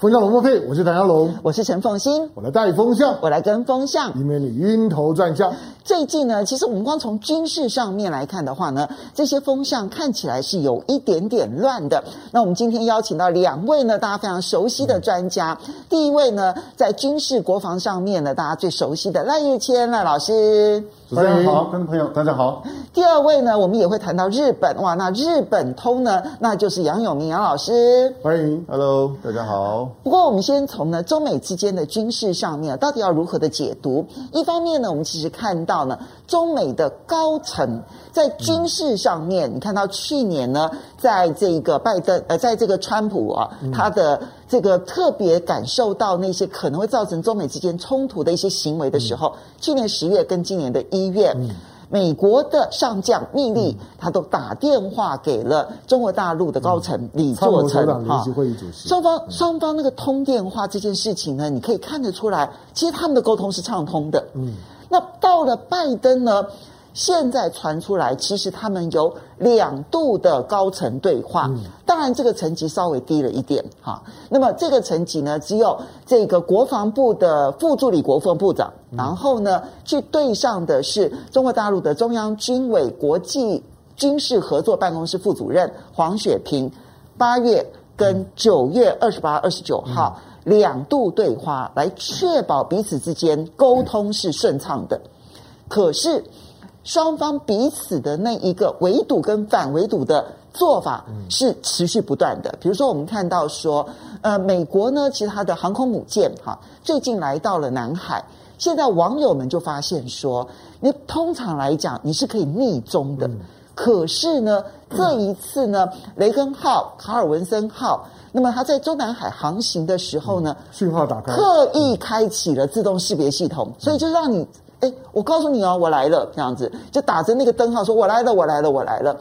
风向龙凤配，我是唐湘龙，我是陈凤馨，我来带风向，我来跟风向，以免你晕头转向。最近呢，其实我们光从军事上面来看的话呢，这些风向看起来是有一点点乱的。那我们今天邀请到两位呢，大家非常熟悉的专家。嗯、第一位呢，在军事国防上面呢，大家最熟悉的赖岳谦赖老师。主持人好，观众朋友大家好。第二位呢，我们也会谈到日本哇，那日本通呢，那就是杨永明杨老师。欢迎，Hello，大家好。不过我们先从呢中美之间的军事上面到底要如何的解读？一方面呢，我们其实看到呢，中美的高层在军事上面，嗯、你看到去年呢，在这个拜登呃，在这个川普啊，嗯、他的这个特别感受到那些可能会造成中美之间冲突的一些行为的时候，嗯、去年十月跟今年的一。月，嗯、美国的上将密利，嗯、他都打电话给了中国大陆的高层李作成哈。双方双方那个通电话这件事情呢，你可以看得出来，其实他们的沟通是畅通的。嗯，那到了拜登呢？现在传出来，其实他们有两度的高层对话，嗯、当然这个层级稍微低了一点哈。那么这个层级呢，只有这个国防部的副助理国防部长，嗯、然后呢去对上的是中国大陆的中央军委国际军事合作办公室副主任黄雪平，八月跟九月二十八、二十九号、嗯、两度对话，来确保彼此之间沟通是顺畅的。可是。双方彼此的那一个围堵跟反围堵的做法是持续不断的。比如说，我们看到说，呃，美国呢，其实它的航空母舰哈，最近来到了南海。现在网友们就发现说，你通常来讲你是可以逆中的，可是呢，这一次呢，雷根号、卡尔文森号，那么它在中南海航行的时候呢，讯号打开，刻意开启了自动识别系统，所以就让你。哎，我告诉你哦，我来了，这样子就打着那个灯号说：“我来了，我来了，我来了。”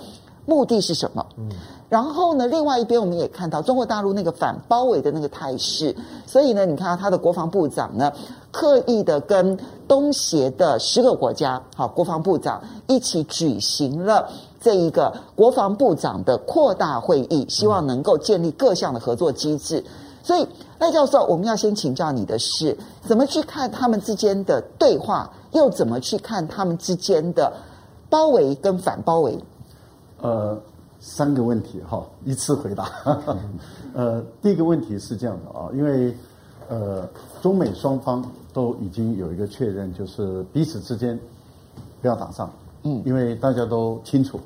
目的是什么？嗯，然后呢，另外一边我们也看到中国大陆那个反包围的那个态势，所以呢，你看到他的国防部长呢，刻意的跟东协的十个国家，好，国防部长一起举行了这一个国防部长的扩大会议，希望能够建立各项的合作机制。所以赖教授，我们要先请教你的是，怎么去看他们之间的对话？又怎么去看他们之间的包围跟反包围？呃，三个问题哈，一次回答。呃，第一个问题是这样的啊，因为呃，中美双方都已经有一个确认，就是彼此之间不要打仗。嗯，因为大家都清楚，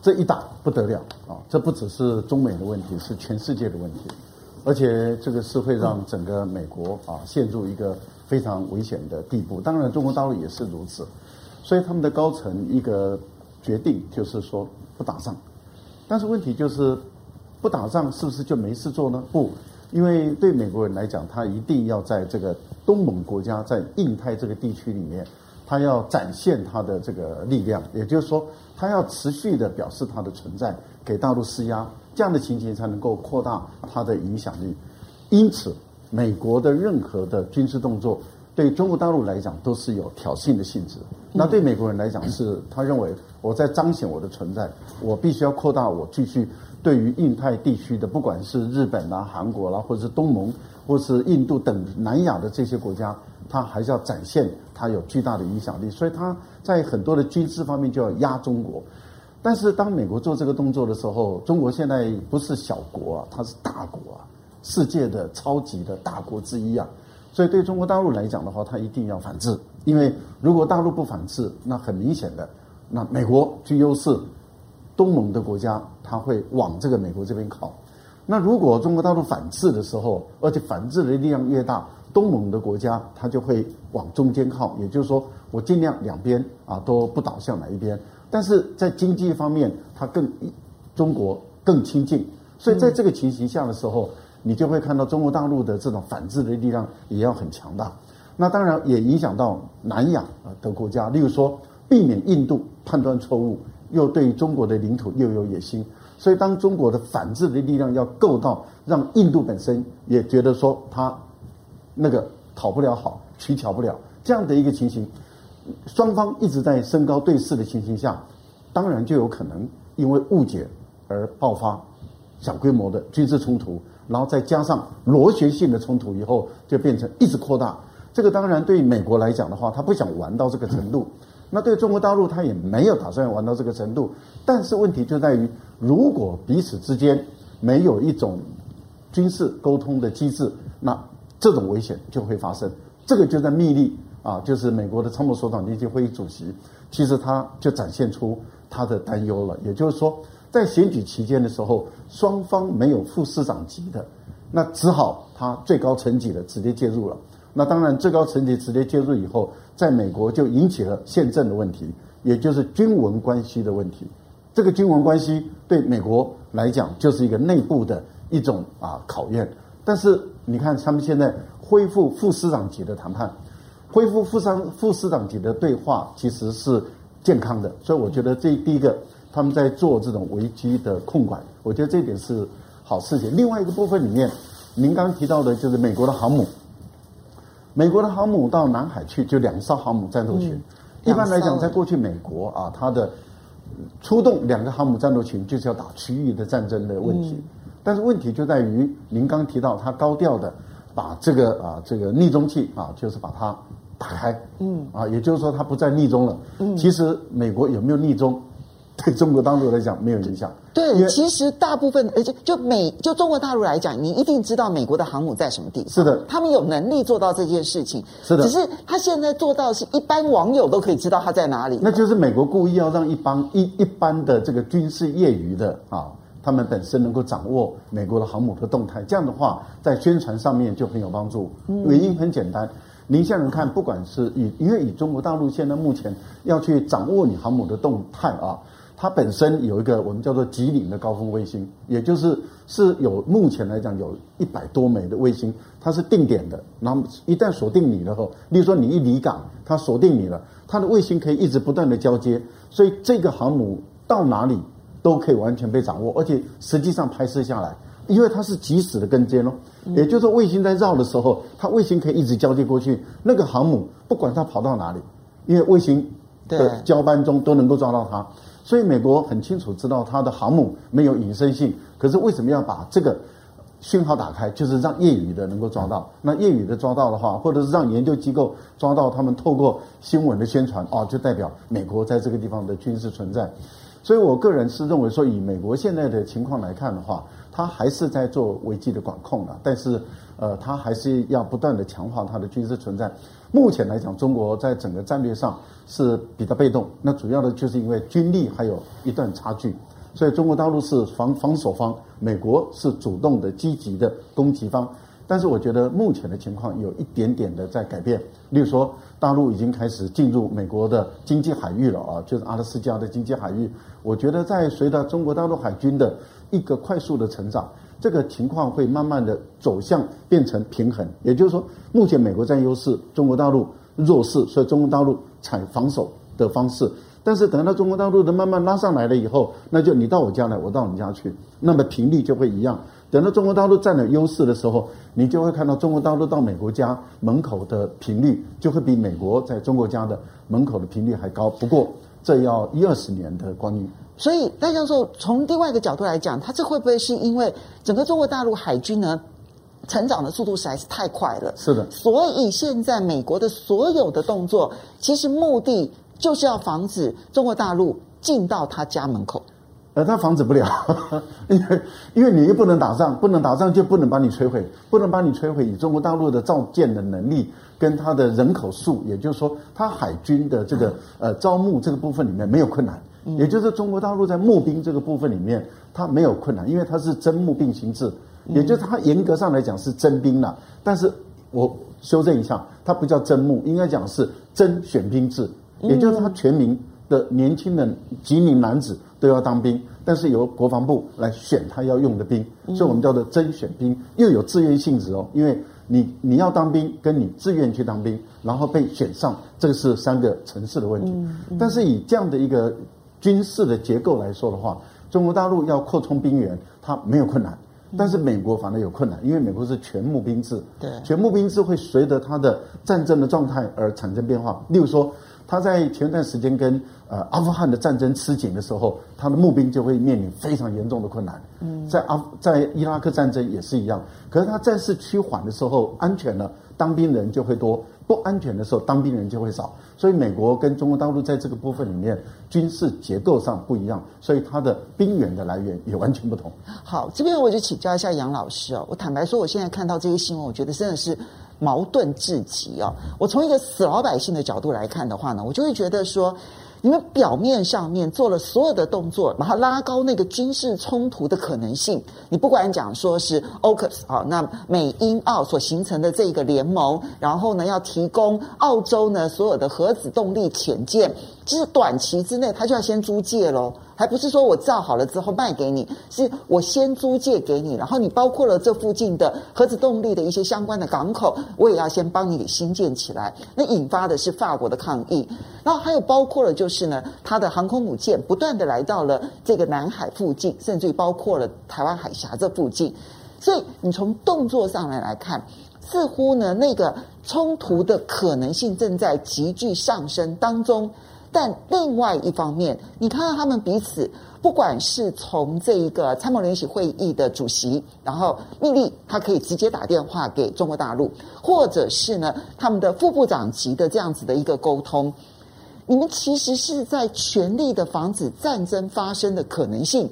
这一打不得了啊，这不只是中美的问题，是全世界的问题，而且这个是会让整个美国啊陷入一个。非常危险的地步，当然中国大陆也是如此，所以他们的高层一个决定就是说不打仗，但是问题就是不打仗是不是就没事做呢？不，因为对美国人来讲，他一定要在这个东盟国家在印太这个地区里面，他要展现他的这个力量，也就是说，他要持续的表示他的存在，给大陆施压，这样的情形才能够扩大它的影响力，因此。美国的任何的军事动作，对中国大陆来讲都是有挑衅的性质。那对美国人来讲，是他认为我在彰显我的存在，我必须要扩大我继续对于印太地区的，不管是日本啦、韩国啦，或者是东盟，或是印度等南亚的这些国家，他还是要展现他有巨大的影响力。所以他在很多的军事方面就要压中国。但是当美国做这个动作的时候，中国现在不是小国啊，它是大国啊。世界的超级的大国之一啊，所以对中国大陆来讲的话，它一定要反制。因为如果大陆不反制，那很明显的，那美国居优势，东盟的国家它会往这个美国这边靠。那如果中国大陆反制的时候，而且反制的力量越大，东盟的国家它就会往中间靠。也就是说，我尽量两边啊都不倒向哪一边。但是在经济方面，它更中国更亲近。所以在这个情形下的时候。你就会看到中国大陆的这种反制的力量也要很强大，那当然也影响到南亚的国家，例如说避免印度判断错误，又对中国的领土又有野心，所以当中国的反制的力量要够到让印度本身也觉得说他那个讨不了好，取巧不了这样的一个情形，双方一直在升高对峙的情形下，当然就有可能因为误解而爆发小规模的军事冲突，然后再加上螺旋性的冲突以后，就变成一直扩大。这个当然对美国来讲的话，他不想玩到这个程度；那对中国大陆，他也没有打算玩到这个程度。但是问题就在于，如果彼此之间没有一种军事沟通的机制，那这种危险就会发生。这个就在密利啊，就是美国的参谋首长联席会议主席，其实他就展现出他的担忧了。也就是说，在选举期间的时候，双方没有副师长级的，那只好他最高层级的直接介入了。那当然，最高层级直接介入以后，在美国就引起了宪政的问题，也就是军文关系的问题。这个军文关系对美国来讲就是一个内部的一种啊考验。但是你看，他们现在。恢复副师长级的谈判，恢复副商副师长级的对话，其实是健康的。所以我觉得这第一个，他们在做这种危机的控管，我觉得这点是好事情。另外一个部分里面，您刚刚提到的就是美国的航母，美国的航母到南海去，就两艘航母战斗群。嗯、一般来讲，在过去美国啊，它的出动两个航母战斗群就是要打区域的战争的问题。嗯、但是问题就在于，您刚提到它高调的。把这个啊，这个逆中器啊，就是把它打开，嗯，啊，也就是说它不再逆中了。嗯，其实美国有没有逆中，对中国大陆来讲没有影响。对，其实大部分，而且就美就中国大陆来讲，你一定知道美国的航母在什么地方。是的，他们有能力做到这件事情。是的，只是他现在做到是一般网友都可以知道他在哪里。那就是美国故意要让一帮一一般的这个军事业余的啊。他们本身能够掌握美国的航母的动态，这样的话，在宣传上面就很有帮助。原因很简单，您想想看，不管是以，因为以中国大陆现在目前要去掌握你航母的动态啊，它本身有一个我们叫做吉林的高空卫星，也就是是有目前来讲有一百多枚的卫星，它是定点的，那么一旦锁定你了后，例如说你一离港，它锁定你了，它的卫星可以一直不断的交接，所以这个航母到哪里？都可以完全被掌握，而且实际上拍摄下来，因为它是即时的跟监哦，也就是说卫星在绕的时候，它卫星可以一直交接过去，那个航母不管它跑到哪里，因为卫星的交班中都能够抓到它，所以美国很清楚知道它的航母没有隐身性，可是为什么要把这个讯号打开？就是让业余的能够抓到，那业余的抓到的话，或者是让研究机构抓到，他们透过新闻的宣传，哦，就代表美国在这个地方的军事存在。所以，我个人是认为说，以美国现在的情况来看的话，他还是在做危机的管控的，但是，呃，他还是要不断的强化他的军事存在。目前来讲，中国在整个战略上是比较被动，那主要的就是因为军力还有一段差距，所以中国大陆是防防守方，美国是主动的积极的攻击方。但是我觉得目前的情况有一点点的在改变，例如说大陆已经开始进入美国的经济海域了啊，就是阿拉斯加的经济海域。我觉得在随着中国大陆海军的一个快速的成长，这个情况会慢慢的走向变成平衡。也就是说，目前美国占优势，中国大陆弱势，所以中国大陆采防守的方式。但是等到中国大陆的慢慢拉上来了以后，那就你到我家来，我到你家去，那么频率就会一样。等到中国大陆占了优势的时候，你就会看到中国大陆到美国家门口的频率就会比美国在中国家的门口的频率还高。不过这要一二十年的光阴。所以戴教授从另外一个角度来讲，他这会不会是因为整个中国大陆海军呢成长的速度实在是太快了？是的。所以现在美国的所有的动作，其实目的就是要防止中国大陆进到他家门口。而他防止不了，因为因为你又不能打仗，不能打仗就不能把你摧毁，不能把你摧毁。以中国大陆的造舰的能力跟他的人口数，也就是说，他海军的这个呃招募这个部分里面没有困难，也就是中国大陆在募兵这个部分里面，它没有困难，因为它是征募并行制，也就是它严格上来讲是征兵了。但是我修正一下，它不叫征募，应该讲是征选兵制，也就是它全民的年轻的几名男子。都要当兵，但是由国防部来选他要用的兵，所以我们叫做征选兵，又有自愿性质哦。因为你你要当兵，跟你自愿去当兵，然后被选上，这个是三个层次的问题。但是以这样的一个军事的结构来说的话，中国大陆要扩充兵源，它没有困难，但是美国反而有困难，因为美国是全募兵制，对，全募兵制会随着它的战争的状态而产生变化。例如说。他在前段时间跟呃阿富汗的战争吃紧的时候，他的募兵就会面临非常严重的困难。嗯，在阿在伊拉克战争也是一样，可是他战事趋缓的时候，安全了，当兵人就会多；不安全的时候，当兵人就会少。所以美国跟中国大陆在这个部分里面军事结构上不一样，所以它的兵源的来源也完全不同。好，这边我就请教一下杨老师哦。我坦白说，我现在看到这些新闻，我觉得真的是。矛盾至极哦！我从一个死老百姓的角度来看的话呢，我就会觉得说，你们表面上面做了所有的动作，把它拉高那个军事冲突的可能性。你不管讲说是 AUKUS 啊，那美英澳所形成的这个联盟，然后呢要提供澳洲呢所有的核子动力潜舰，就是短期之内它就要先租借喽。还不是说我造好了之后卖给你，是我先租借给你，然后你包括了这附近的核子动力的一些相关的港口，我也要先帮你给新建起来。那引发的是法国的抗议，然后还有包括了就是呢，它的航空母舰不断的来到了这个南海附近，甚至于包括了台湾海峡这附近。所以你从动作上来来看，似乎呢那个冲突的可能性正在急剧上升当中。但另外一方面，你看到他们彼此，不管是从这一个参谋联席会议的主席，然后密利他可以直接打电话给中国大陆，或者是呢他们的副部长级的这样子的一个沟通，你们其实是在全力的防止战争发生的可能性。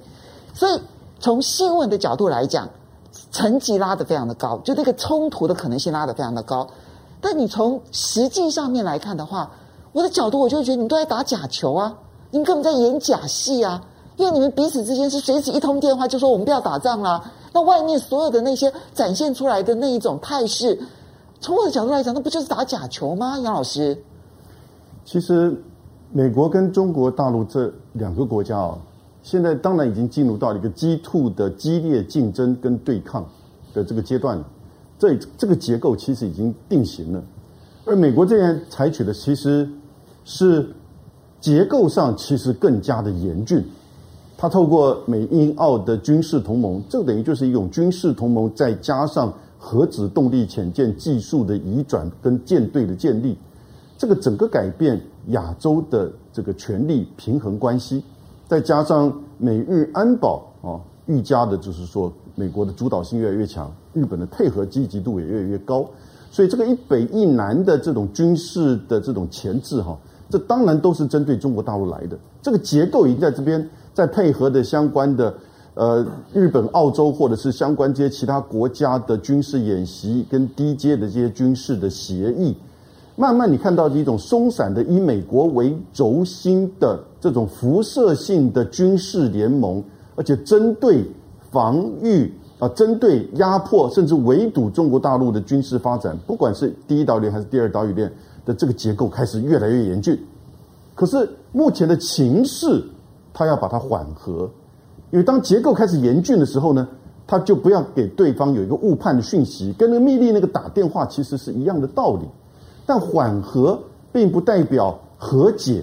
所以从新闻的角度来讲，层级拉得非常的高，就这个冲突的可能性拉得非常的高。但你从实际上面来看的话，我的角度，我就会觉得你们都在打假球啊！你们根本在演假戏啊！因为你们彼此之间是随时一通电话就说我们不要打仗啦。那外面所有的那些展现出来的那一种态势，从我的角度来讲，那不就是打假球吗？杨老师，其实美国跟中国大陆这两个国家啊，现在当然已经进入到一个 G2 的激烈竞争跟对抗的这个阶段，这这个结构其实已经定型了，而美国这边采取的其实。是结构上其实更加的严峻，它透过美英澳的军事同盟，这等于就是一种军事同盟，再加上核子动力潜舰技术的移转跟舰队的建立，这个整个改变亚洲的这个权力平衡关系，再加上美日安保啊愈加的，就是说美国的主导性越来越强，日本的配合积极度也越来越高，所以这个一北一南的这种军事的这种前置哈。这当然都是针对中国大陆来的，这个结构已经在这边，在配合的相关的呃日本、澳洲或者是相关这些其他国家的军事演习跟低阶的这些军事的协议，慢慢你看到的一种松散的以美国为轴心的这种辐射性的军事联盟，而且针对防御啊、针对压迫甚至围堵中国大陆的军事发展，不管是第一岛链还是第二岛屿链。的这个结构开始越来越严峻，可是目前的情势，他要把它缓和，因为当结构开始严峻的时候呢，他就不要给对方有一个误判的讯息，跟那个密利那个打电话其实是一样的道理。但缓和并不代表和解。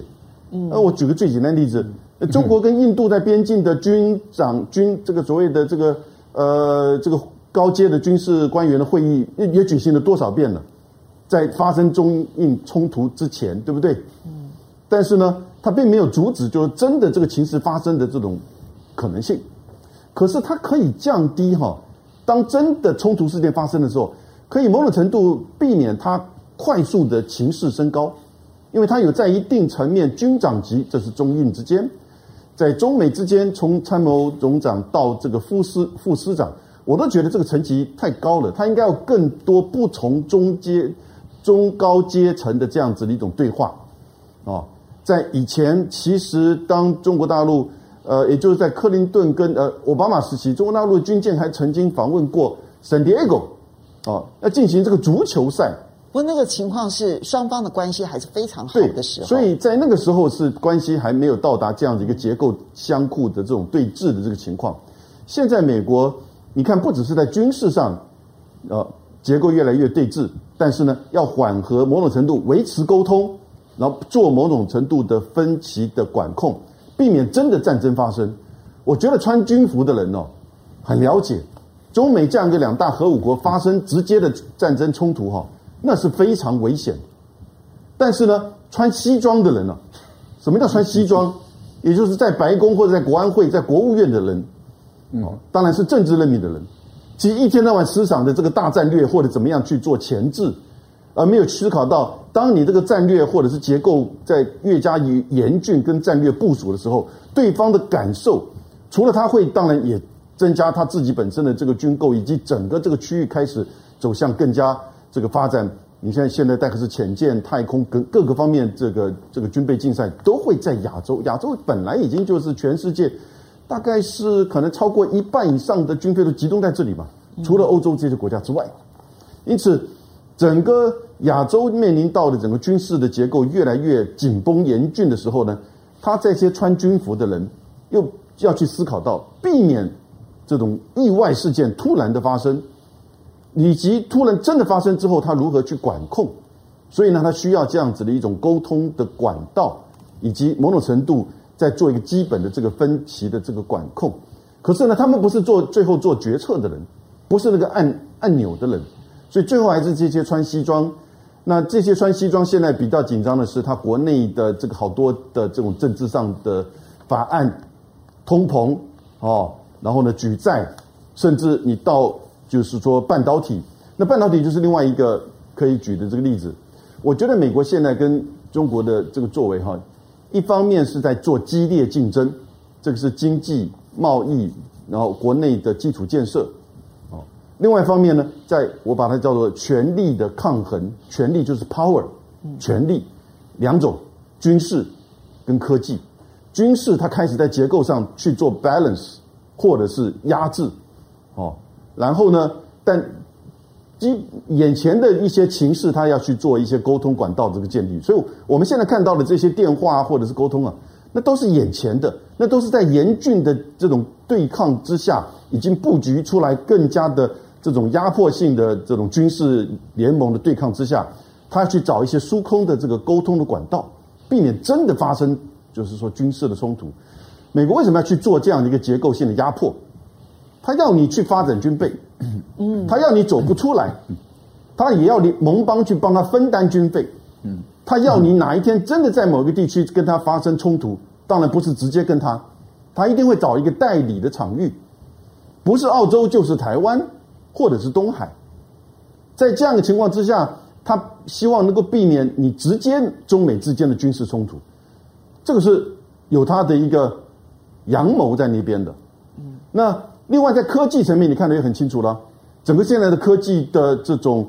嗯，那我举个最简单的例子，中国跟印度在边境的军长军这个所谓的这个呃这个高阶的军事官员的会议也也举行了多少遍了？在发生中印冲突之前，对不对？嗯。但是呢，它并没有阻止，就是真的这个情势发生的这种可能性。可是它可以降低哈，当真的冲突事件发生的时候，可以某种程度避免它快速的情势升高，因为它有在一定层面军长级，这是中印之间，在中美之间，从参谋总长到这个副师副师长，我都觉得这个层级太高了，他应该要更多不从中阶。中高阶层的这样子的一种对话，啊，在以前其实当中国大陆，呃，也就是在克林顿跟呃奥巴马时期，中国大陆的军舰还曾经访问过圣地亚哥，啊，要进行这个足球赛。不过那个情况是双方的关系还是非常好的时候，所以在那个时候是关系还没有到达这样的一个结构相互的这种对峙的这个情况。现在美国，你看不只是在军事上，啊。结构越来越对峙，但是呢，要缓和某种程度，维持沟通，然后做某种程度的分歧的管控，避免真的战争发生。我觉得穿军服的人哦，很了解中美这样一个两大核武国发生直接的战争冲突哈，那是非常危险。但是呢，穿西装的人呢、什么叫穿西装？也就是在白宫或者在国安会、在国务院的人，哦，当然是政治任命的人。其实一天到晚思想的这个大战略或者怎么样去做前置，而没有思考到，当你这个战略或者是结构在越加以严峻跟战略部署的时候，对方的感受，除了他会，当然也增加他自己本身的这个军购，以及整个这个区域开始走向更加这个发展。你像现在戴克斯潜舰、太空跟各个方面，这个这个军备竞赛都会在亚洲。亚洲本来已经就是全世界。大概是可能超过一半以上的军费都集中在这里吧，除了欧洲这些国家之外，因此整个亚洲面临到的整个军事的结构越来越紧绷严峻的时候呢，他这些穿军服的人又要去思考到避免这种意外事件突然的发生，以及突然真的发生之后他如何去管控，所以呢，他需要这样子的一种沟通的管道，以及某种程度。在做一个基本的这个分歧的这个管控，可是呢，他们不是做最后做决策的人，不是那个按按钮的人，所以最后还是这些穿西装。那这些穿西装现在比较紧张的是，他国内的这个好多的这种政治上的法案、通膨哦，然后呢举债，甚至你到就是说半导体，那半导体就是另外一个可以举的这个例子。我觉得美国现在跟中国的这个作为哈。一方面是在做激烈竞争，这个是经济贸易，然后国内的基础建设，哦，另外一方面呢，在我把它叫做权力的抗衡，权力就是 power，权力两种，军事跟科技，军事它开始在结构上去做 balance 或者是压制，哦，然后呢，但。眼前的一些情势，他要去做一些沟通管道这个建立，所以我们现在看到的这些电话或者是沟通啊，那都是眼前的，那都是在严峻的这种对抗之下，已经布局出来更加的这种压迫性的这种军事联盟的对抗之下，他要去找一些疏空的这个沟通的管道，避免真的发生就是说军事的冲突。美国为什么要去做这样的一个结构性的压迫？他要你去发展军备。嗯，他要你走不出来，他也要你盟邦去帮他分担军费。嗯，他要你哪一天真的在某个地区跟他发生冲突，当然不是直接跟他，他一定会找一个代理的场域，不是澳洲就是台湾或者是东海。在这样的情况之下，他希望能够避免你直接中美之间的军事冲突，这个是有他的一个阳谋在那边的。嗯，那。另外，在科技层面，你看得也很清楚了。整个现在的科技的这种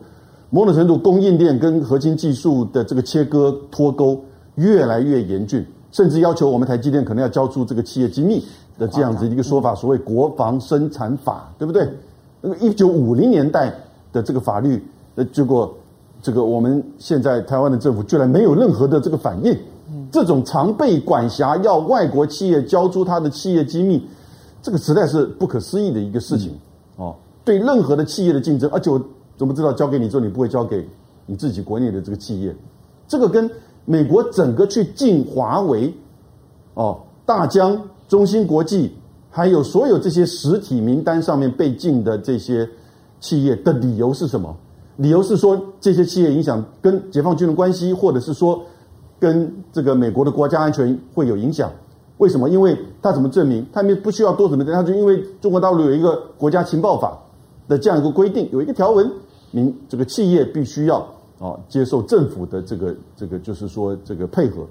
某种程度供应链跟核心技术的这个切割脱钩越来越严峻，甚至要求我们台积电可能要交出这个企业机密的这样子一个说法，所谓国防生产法，对不对？那么一九五零年代的这个法律，呃，结果这个我们现在台湾的政府居然没有任何的这个反应，这种常被管辖要外国企业交出他的企业机密。这个实在是不可思议的一个事情，哦，对任何的企业的竞争，而且我怎么知道交给你之后你不会交给你自己国内的这个企业？这个跟美国整个去禁华为，哦，大疆、中芯国际，还有所有这些实体名单上面被禁的这些企业的理由是什么？理由是说这些企业影响跟解放军的关系，或者是说跟这个美国的国家安全会有影响。为什么？因为他怎么证明？他们不需要多什么证？他就因为中国大陆有一个国家情报法的这样一个规定，有一个条文，明这个企业必须要啊接受政府的这个这个就是说这个配合。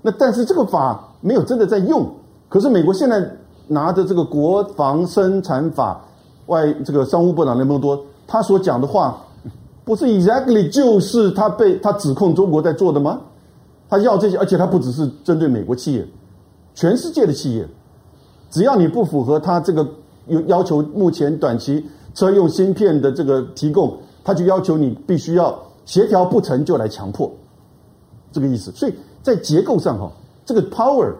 那但是这个法没有真的在用。可是美国现在拿着这个国防生产法，外这个商务部长雷蒙多他所讲的话，不是 exactly 就是他被他指控中国在做的吗？他要这些，而且他不只是针对美国企业。全世界的企业，只要你不符合他这个有要求，目前短期车用芯片的这个提供，他就要求你必须要协调不成就来强迫，这个意思。所以在结构上哈，这个 power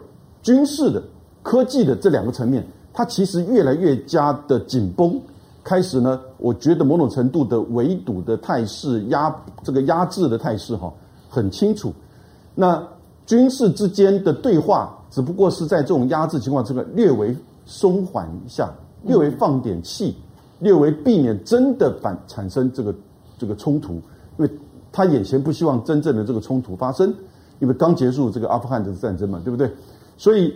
军事的、科技的这两个层面，它其实越来越加的紧绷。开始呢，我觉得某种程度的围堵的态势、压这个压制的态势哈，很清楚。那军事之间的对话。只不过是在这种压制情况之下，略微松缓一下，略微放点气，略微避免真的反产生这个这个冲突，因为他眼前不希望真正的这个冲突发生，因为刚结束这个阿富汗的战争嘛，对不对？所以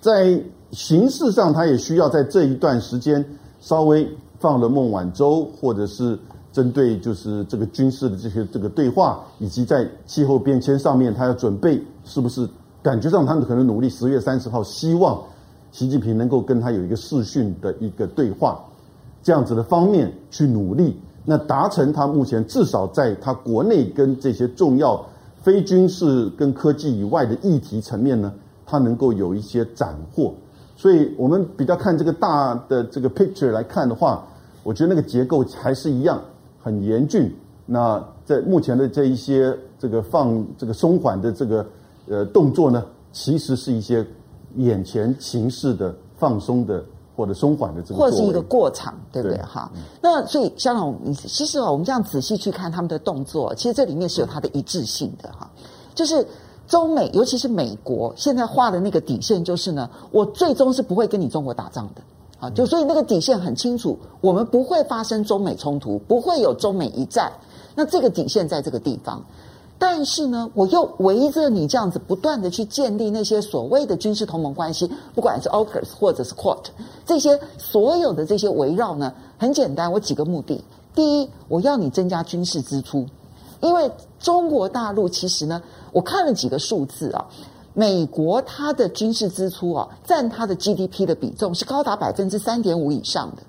在形式上，他也需要在这一段时间稍微放了孟晚舟，或者是针对就是这个军事的这些这个对话，以及在气候变迁上面，他要准备是不是感觉上他们可能努力十月三十号，希望习近平能够跟他有一个视讯的一个对话，这样子的方面去努力，那达成他目前至少在他国内跟这些重要非军事跟科技以外的议题层面呢，他能够有一些斩获。所以我们比较看这个大的这个 picture 来看的话，我觉得那个结构还是一样很严峻。那在目前的这一些这个放这个松缓的这个呃动作呢，其实是一些眼前形势的放松的或者松缓的这个，或者是一个过场，对不对？哈，那所以香港，其实啊，我们这样仔细去看他们的动作，其实这里面是有它的一致性的哈，就是。中美，尤其是美国，现在画的那个底线就是呢，我最终是不会跟你中国打仗的，啊，就所以那个底线很清楚，我们不会发生中美冲突，不会有中美一战，那这个底线在这个地方，但是呢，我又围着你这样子不断的去建立那些所谓的军事同盟关系，不管是 AUKUS 或者是 QUAD，这些所有的这些围绕呢，很简单，我几个目的，第一，我要你增加军事支出，因为中国大陆其实呢。我看了几个数字啊，美国它的军事支出啊，占它的 GDP 的比重是高达百分之三点五以上的，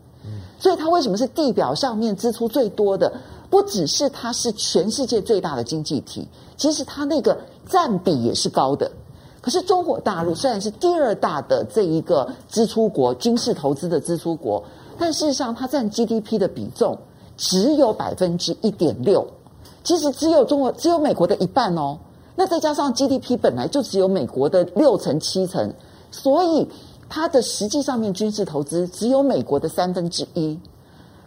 所以它为什么是地表上面支出最多的？不只是它是全世界最大的经济体，其实它那个占比也是高的。可是中国大陆虽然是第二大的这一个支出国，军事投资的支出国，但事实上它占 GDP 的比重只有百分之一点六，其实只有中国只有美国的一半哦。那再加上 GDP 本来就只有美国的六成七成，所以它的实际上面军事投资只有美国的三分之一。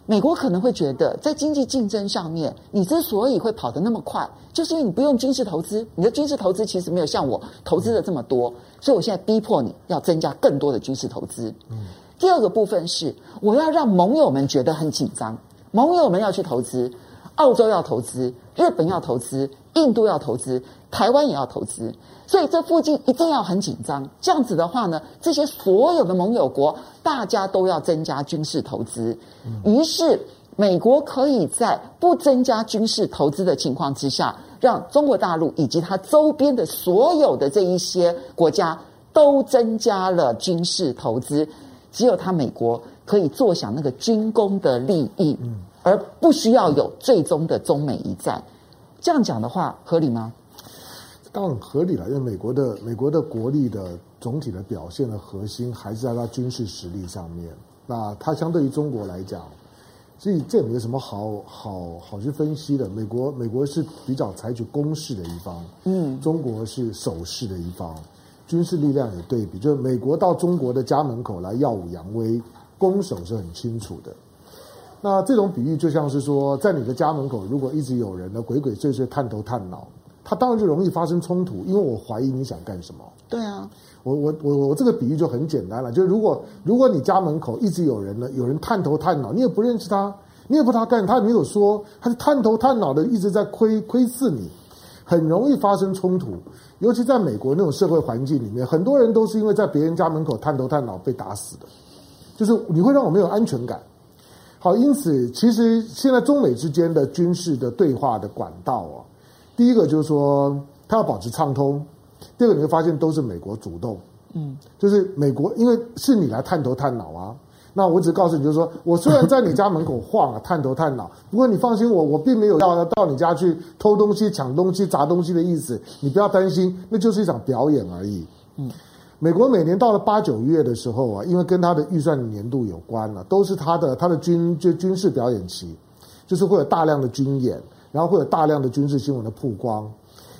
美国可能会觉得，在经济竞争上面，你之所以会跑得那么快，就是因为你不用军事投资，你的军事投资其实没有像我投资的这么多，所以我现在逼迫你要增加更多的军事投资。嗯。第二个部分是，我要让盟友们觉得很紧张，盟友们要去投资，澳洲要投资，日本要投资，印度要投资。台湾也要投资，所以这附近一定要很紧张。这样子的话呢，这些所有的盟友国，大家都要增加军事投资。于是，美国可以在不增加军事投资的情况之下，让中国大陆以及它周边的所有的这一些国家都增加了军事投资。只有它美国可以坐享那个军工的利益，而不需要有最终的中美一战。这样讲的话，合理吗？当然合理了，因为美国的美国的国力的总体的表现的核心还是在它军事实力上面。那它相对于中国来讲，所以这也没有什么好好好去分析的。美国美国是比较采取攻势的一方，嗯，中国是守势的一方，军事力量也对比，就是美国到中国的家门口来耀武扬威，攻守是很清楚的。那这种比喻就像是说，在你的家门口，如果一直有人呢鬼鬼祟祟、探头探脑。他当然就容易发生冲突，因为我怀疑你想干什么。对啊，我我我我这个比喻就很简单了，就是如果如果你家门口一直有人呢，有人探头探脑，你也不认识他，你也不知道他干，他也没有说，他是探头探脑的一直在窥窥视你，很容易发生冲突。尤其在美国那种社会环境里面，很多人都是因为在别人家门口探头探脑被打死的，就是你会让我没有安全感。好，因此其实现在中美之间的军事的对话的管道啊。第一个就是说，他要保持畅通；第二个，你会发现都是美国主动，嗯，就是美国，因为是你来探头探脑啊。那我只告诉你，就是说我虽然在你家门口晃啊，探头探脑，不过你放心我，我我并没有要到你家去偷东西、抢东西、砸东西的意思，你不要担心，那就是一场表演而已。嗯，美国每年到了八九月的时候啊，因为跟他的预算年度有关了，都是他的他的军就军事表演期，就是会有大量的军演。然后会有大量的军事新闻的曝光，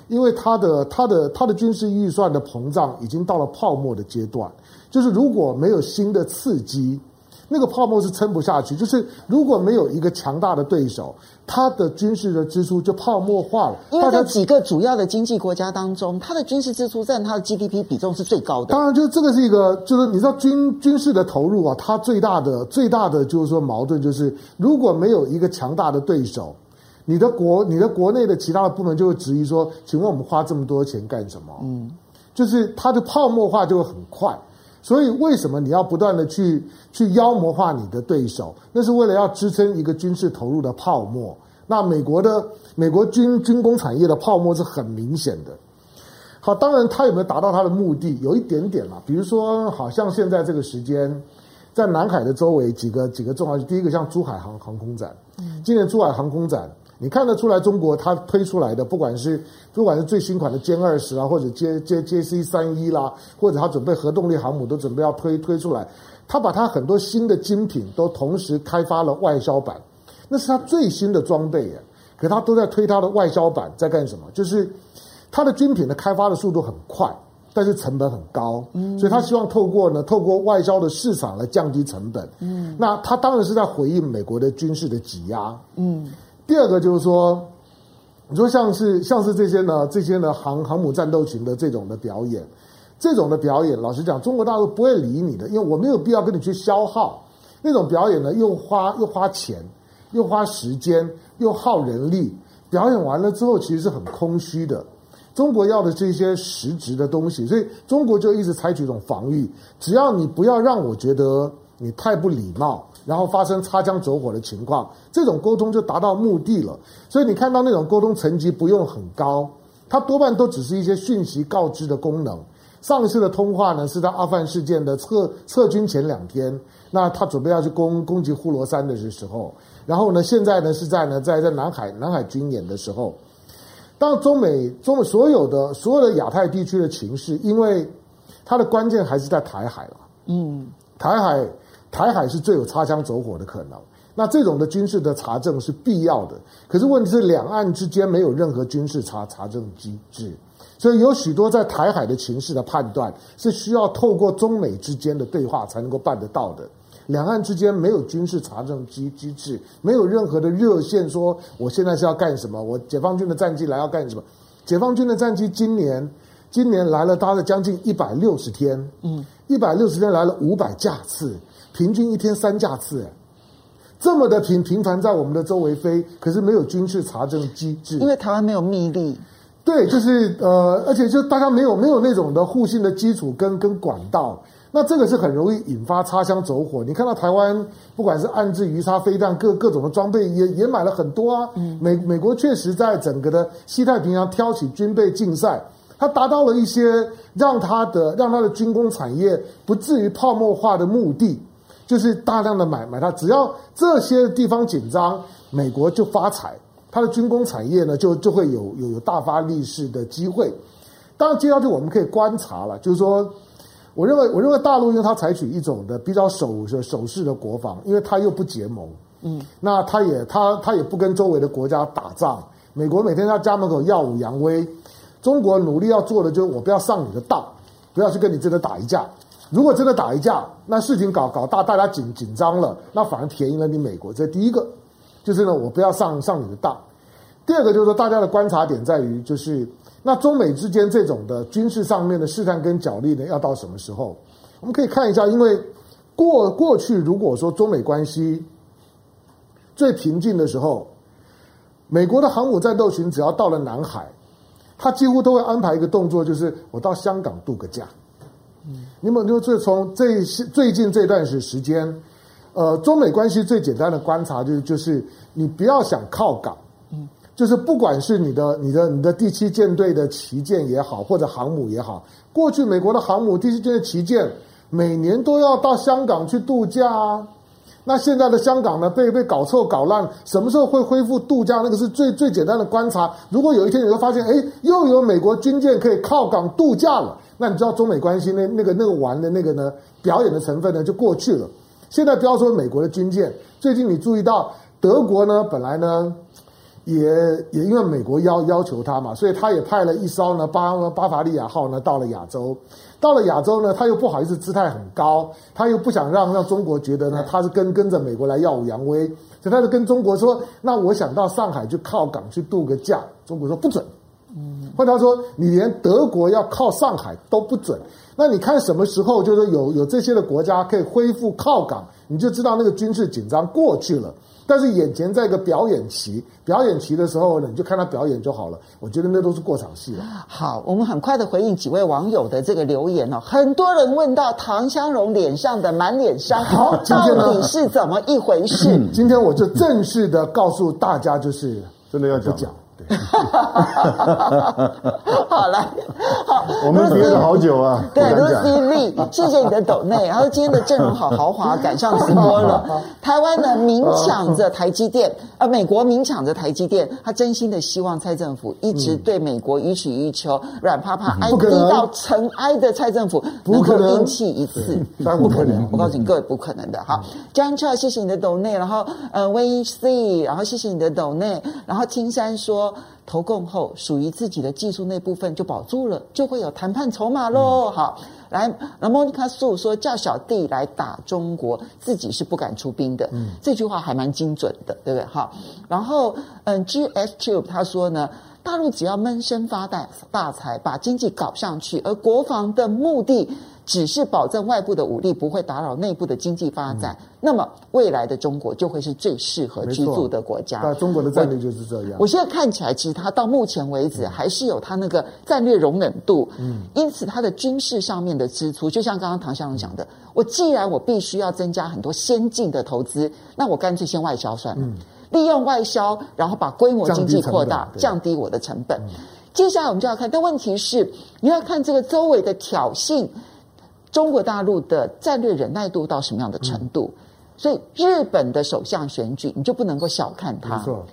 因为它的它的它的军事预算的膨胀已经到了泡沫的阶段，就是如果没有新的刺激，那个泡沫是撑不下去。就是如果没有一个强大的对手，它的军事的支出就泡沫化了。因为在几个主要的经济国家当中，它的军事支出占它的 GDP 比重是最高的。当然，就是这个是一个，就是你知道军军事的投入啊，它最大的最大的就是说矛盾就是如果没有一个强大的对手。你的国你的国内的其他的部门就会质疑说，请问我们花这么多钱干什么？嗯，就是它的泡沫化就会很快。所以为什么你要不断的去去妖魔化你的对手？那是为了要支撑一个军事投入的泡沫。那美国的美国军军工产业的泡沫是很明显的。好，当然它有没有达到它的目的？有一点点啦，比如说，好像现在这个时间，在南海的周围几个几个重要，第一个像珠海航航空展，今年珠海航空展。你看得出来，中国它推出来的，不管是不管是最新款的歼二十啊，或者歼歼歼 C 三一啦，或者它准备核动力航母都准备要推推出来，它把它很多新的精品都同时开发了外销版，那是它最新的装备耶，可它都在推它的外销版，在干什么？就是它的军品的开发的速度很快，但是成本很高，嗯，所以他希望透过呢，透过外销的市场来降低成本，嗯，那他当然是在回应美国的军事的挤压，嗯。第二个就是说，你说像是像是这些呢，这些呢航航母战斗群的这种的表演，这种的表演，老实讲，中国大陆不会理你的，因为我没有必要跟你去消耗那种表演呢，又花又花钱，又花时间，又耗人力，表演完了之后其实是很空虚的。中国要的这些实质的东西，所以中国就一直采取一种防御，只要你不要让我觉得你太不礼貌。然后发生擦枪走火的情况，这种沟通就达到目的了。所以你看到那种沟通层级不用很高，它多半都只是一些讯息告知的功能。上一次的通话呢，是在阿富汗事件的撤撤军前两天，那他准备要去攻攻击呼罗珊的时候。然后呢，现在呢是在呢在在南海南海军演的时候。当中美中美所有的所有的亚太地区的情势，因为它的关键还是在台海了。嗯，台海。台海是最有擦枪走火的可能，那这种的军事的查证是必要的。可是问题是，两岸之间没有任何军事查查证机制，所以有许多在台海的情势的判断是需要透过中美之间的对话才能够办得到的。两岸之间没有军事查证机机制，没有任何的热线说我现在是要干什么，我解放军的战机来要干什么？解放军的战机今年今年来了，搭了将近一百六十天，嗯，一百六十天来了五百架次。平均一天三架次，哎，这么的频频繁在我们的周围飞，可是没有军事查证机制，因为台湾没有密令。对，就是呃，而且就大家没有没有那种的互信的基础跟跟管道，那这个是很容易引发擦枪走火。你看到台湾不管是岸置鱼叉飞弹，各各种的装备也也买了很多啊。嗯、美美国确实在整个的西太平洋挑起军备竞赛。它达到了一些让它的让它的军工产业不至于泡沫化的目的。就是大量的买买它，只要这些地方紧张，美国就发财，它的军工产业呢就就会有有有大发利市的机会。当然，接下去我们可以观察了，就是说，我认为我认为大陆因为它采取一种的比较守守势的国防，因为它又不结盟，嗯，那它也它它也不跟周围的国家打仗。美国每天在家门口耀武扬威，中国努力要做的就是我不要上你的当，不要去跟你真的打一架。如果真的打一架，那事情搞搞大，大家紧紧张了，那反而便宜了你美国。这第一个，就是呢，我不要上上你的当。第二个就是说，大家的观察点在于，就是那中美之间这种的军事上面的试探跟角力呢，要到什么时候？我们可以看一下，因为过过去如果说中美关系最平静的时候，美国的航母战斗群只要到了南海，它几乎都会安排一个动作，就是我到香港度个假。嗯，你们就是从这最近这段时时间，呃，中美关系最简单的观察就是，就是你不要想靠港，嗯，就是不管是你的、你的、你的第七舰队的旗舰也好，或者航母也好，过去美国的航母、第七舰队旗舰每年都要到香港去度假啊。那现在的香港呢，被被搞臭搞烂，什么时候会恢复度假？那个是最最简单的观察。如果有一天你会发现，哎，又有美国军舰可以靠港度假了。那你知道中美关系那那个那个玩的那个呢，表演的成分呢就过去了。现在不要说美国的军舰，最近你注意到德国呢，本来呢也也因为美国要要求他嘛，所以他也派了一艘呢巴巴伐利亚号呢到了亚洲。到了亚洲呢，他又不好意思姿态很高，他又不想让让中国觉得呢他是跟跟着美国来耀武扬威，所以他就跟中国说：“那我想到上海去靠港去度个假。”中国说不准。嗯，或者他说，你连德国要靠上海都不准，那你看什么时候就是有有这些的国家可以恢复靠港，你就知道那个军事紧张过去了。但是眼前在一个表演期，表演期的时候呢，你就看他表演就好了。我觉得那都是过场戏了。好，我们很快的回应几位网友的这个留言哦。很多人问到唐湘龙脸上的满脸伤，好，到底是怎么一回事？嗯、今天我就正式的告诉大家，就是真的要讲。好来，好，我们憋了好久啊。对，Lucy Lee，谢谢你的抖内。然后今天的阵容好豪华，赶上直播了。台湾呢，明抢着台积电，呃，美国明抢着台积电，他真心的希望蔡政府一直对美国予取予求，软趴趴、挨低到尘埃的蔡政府能够硬气一次，不可能。我告诉你各位，不可能的。好，John 谢谢你的抖内。然后呃，VC，然后谢谢你的抖内。然后青山说。投共后，属于自己的技术那部分就保住了，就会有谈判筹码喽。嗯、好，来，那莫妮卡素说叫小弟来打中国，自己是不敢出兵的。嗯，这句话还蛮精准的，对不对？好，然后嗯，GS Tube 他说呢，大陆只要闷声发大大财，把经济搞上去，而国防的目的。只是保证外部的武力不会打扰内部的经济发展，嗯、那么未来的中国就会是最适合居住的国家。那中国的战略就是这样。我现在看起来，其实它到目前为止还是有它那个战略容忍度。嗯，因此它的军事上面的支出，就像刚刚唐湘龙讲的，我既然我必须要增加很多先进的投资，那我干脆先外销算了，嗯、利用外销，然后把规模经济扩大，降低我的成本。嗯、接下来我们就要看，但问题是你要看这个周围的挑衅。中国大陆的战略忍耐度到什么样的程度？嗯、所以日本的首相选举你就不能够小看他。没错，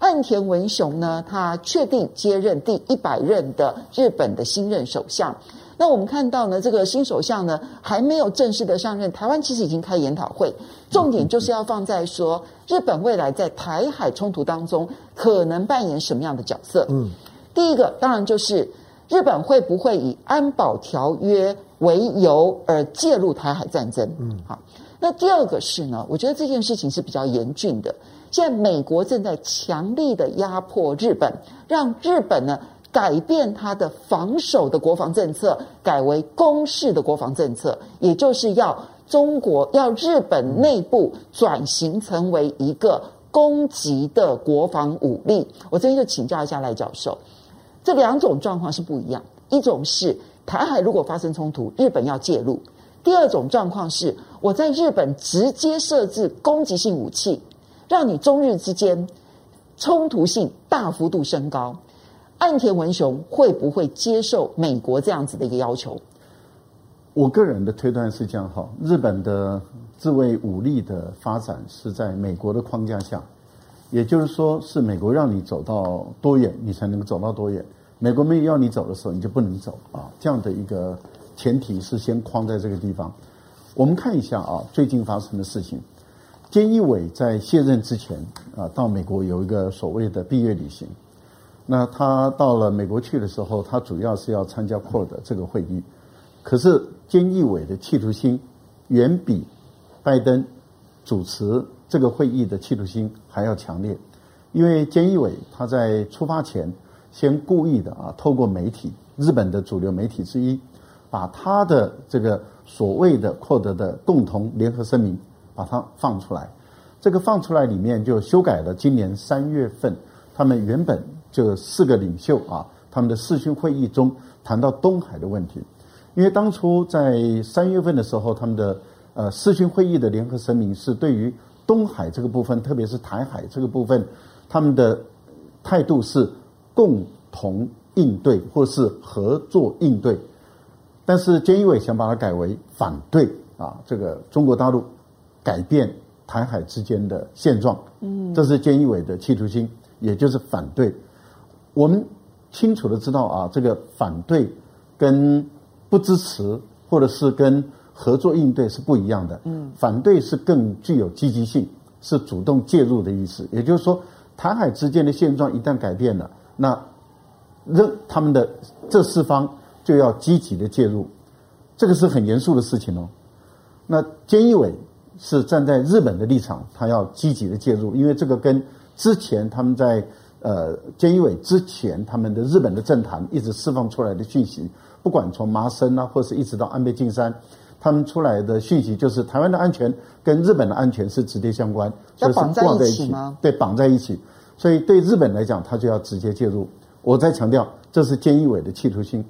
岸田文雄呢，他确定接任第一百任的日本的新任首相。那我们看到呢，这个新首相呢还没有正式的上任，台湾其实已经开研讨会，重点就是要放在说日本未来在台海冲突当中可能扮演什么样的角色。嗯，第一个当然就是日本会不会以安保条约为由而介入台海战争，嗯，好。那第二个是呢，我觉得这件事情是比较严峻的。现在美国正在强力的压迫日本，让日本呢改变它的防守的国防政策，改为攻势的国防政策，也就是要中国要日本内部转型成为一个攻击的国防武力。我这边就请教一下赖教授，这两种状况是不一样，一种是。台海如果发生冲突，日本要介入。第二种状况是，我在日本直接设置攻击性武器，让你中日之间冲突性大幅度升高。岸田文雄会不会接受美国这样子的一个要求？我个人的推断是这样哈，日本的自卫武力的发展是在美国的框架下，也就是说，是美国让你走到多远，你才能够走到多远。美国没有要你走的时候，你就不能走啊！这样的一个前提是先框在这个地方。我们看一下啊，最近发生的事情。菅义伟在卸任之前啊，到美国有一个所谓的毕业旅行。那他到了美国去的时候，他主要是要参加 q u d 这个会议。可是菅义伟的企图心远比拜登主持这个会议的企图心还要强烈，因为菅义伟他在出发前。先故意的啊，透过媒体，日本的主流媒体之一，把他的这个所谓的获得的共同联合声明，把它放出来。这个放出来里面就修改了今年三月份他们原本就四个领袖啊，他们的视讯会议中谈到东海的问题。因为当初在三月份的时候，他们的呃视讯会议的联合声明是对于东海这个部分，特别是台海这个部分，他们的态度是。共同应对或是合作应对，但是菅义伟想把它改为反对啊，这个中国大陆改变台海之间的现状，嗯，这是菅义伟的企图心，也就是反对。我们清楚的知道啊，这个反对跟不支持或者是跟合作应对是不一样的，嗯，反对是更具有积极性，是主动介入的意思。也就是说，台海之间的现状一旦改变了。那，任他们的这四方就要积极的介入，这个是很严肃的事情哦。那菅义伟是站在日本的立场，他要积极的介入，因为这个跟之前他们在呃菅义伟之前他们的日本的政坛一直释放出来的讯息，不管从麻生啊，或是一直到安倍晋三，他们出来的讯息就是台湾的安全跟日本的安全是直接相关，所以是挂在一起吗？对，绑在一起。所以对日本来讲，他就要直接介入。我再强调，这是菅义伟的企图心，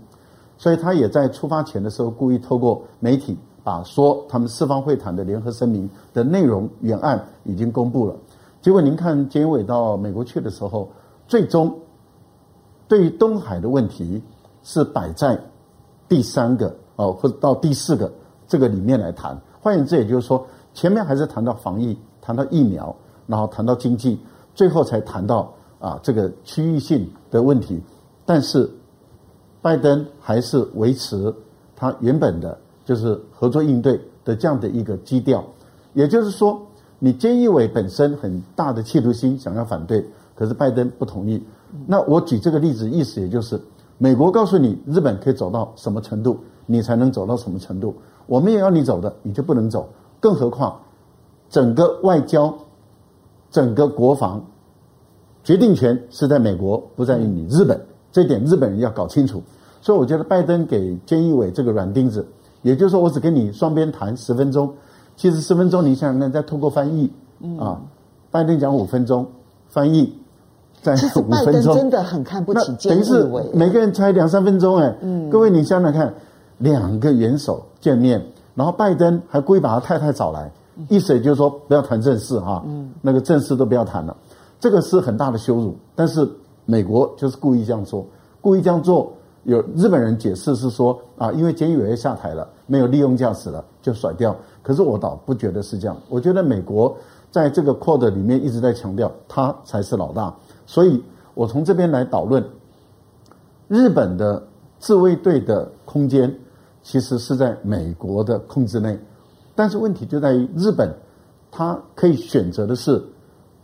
所以他也在出发前的时候故意透过媒体把说他们四方会谈的联合声明的内容原案已经公布了。结果您看结尾到美国去的时候，最终对于东海的问题是摆在第三个哦，或者到第四个。这个里面来谈，换言之，也就是说，前面还是谈到防疫，谈到疫苗，然后谈到经济，最后才谈到啊这个区域性的问题。但是，拜登还是维持他原本的，就是合作应对的这样的一个基调。也就是说，你菅义伟本身很大的企图心想要反对，可是拜登不同意。那我举这个例子，意思也就是，美国告诉你，日本可以走到什么程度，你才能走到什么程度。我们也要你走的，你就不能走。更何况，整个外交、整个国防决定权是在美国，不在于你日本。这一点日本人要搞清楚。所以，我觉得拜登给菅义伟这个软钉子，也就是说，我只跟你双边谈十分钟。其实十分钟，你想想看，再透过翻译啊，拜登讲五分钟，翻译在五分钟。其实拜登真的很看不起菅义伟。等于是每个人才两三分钟哎。嗯。各位，你想想看。两个元首见面，然后拜登还故意把他太太找来，意思也就是说不要谈正事哈，嗯，那个正事都不要谈了，这个是很大的羞辱。但是美国就是故意这样做，故意这样做，有日本人解释是说啊，因为菅义伟下台了，没有利用驾驶了，就甩掉。可是我倒不觉得是这样，我觉得美国在这个 Quad 里面一直在强调他才是老大，所以我从这边来导论日本的自卫队的空间。其实是在美国的控制内，但是问题就在于日本，他可以选择的是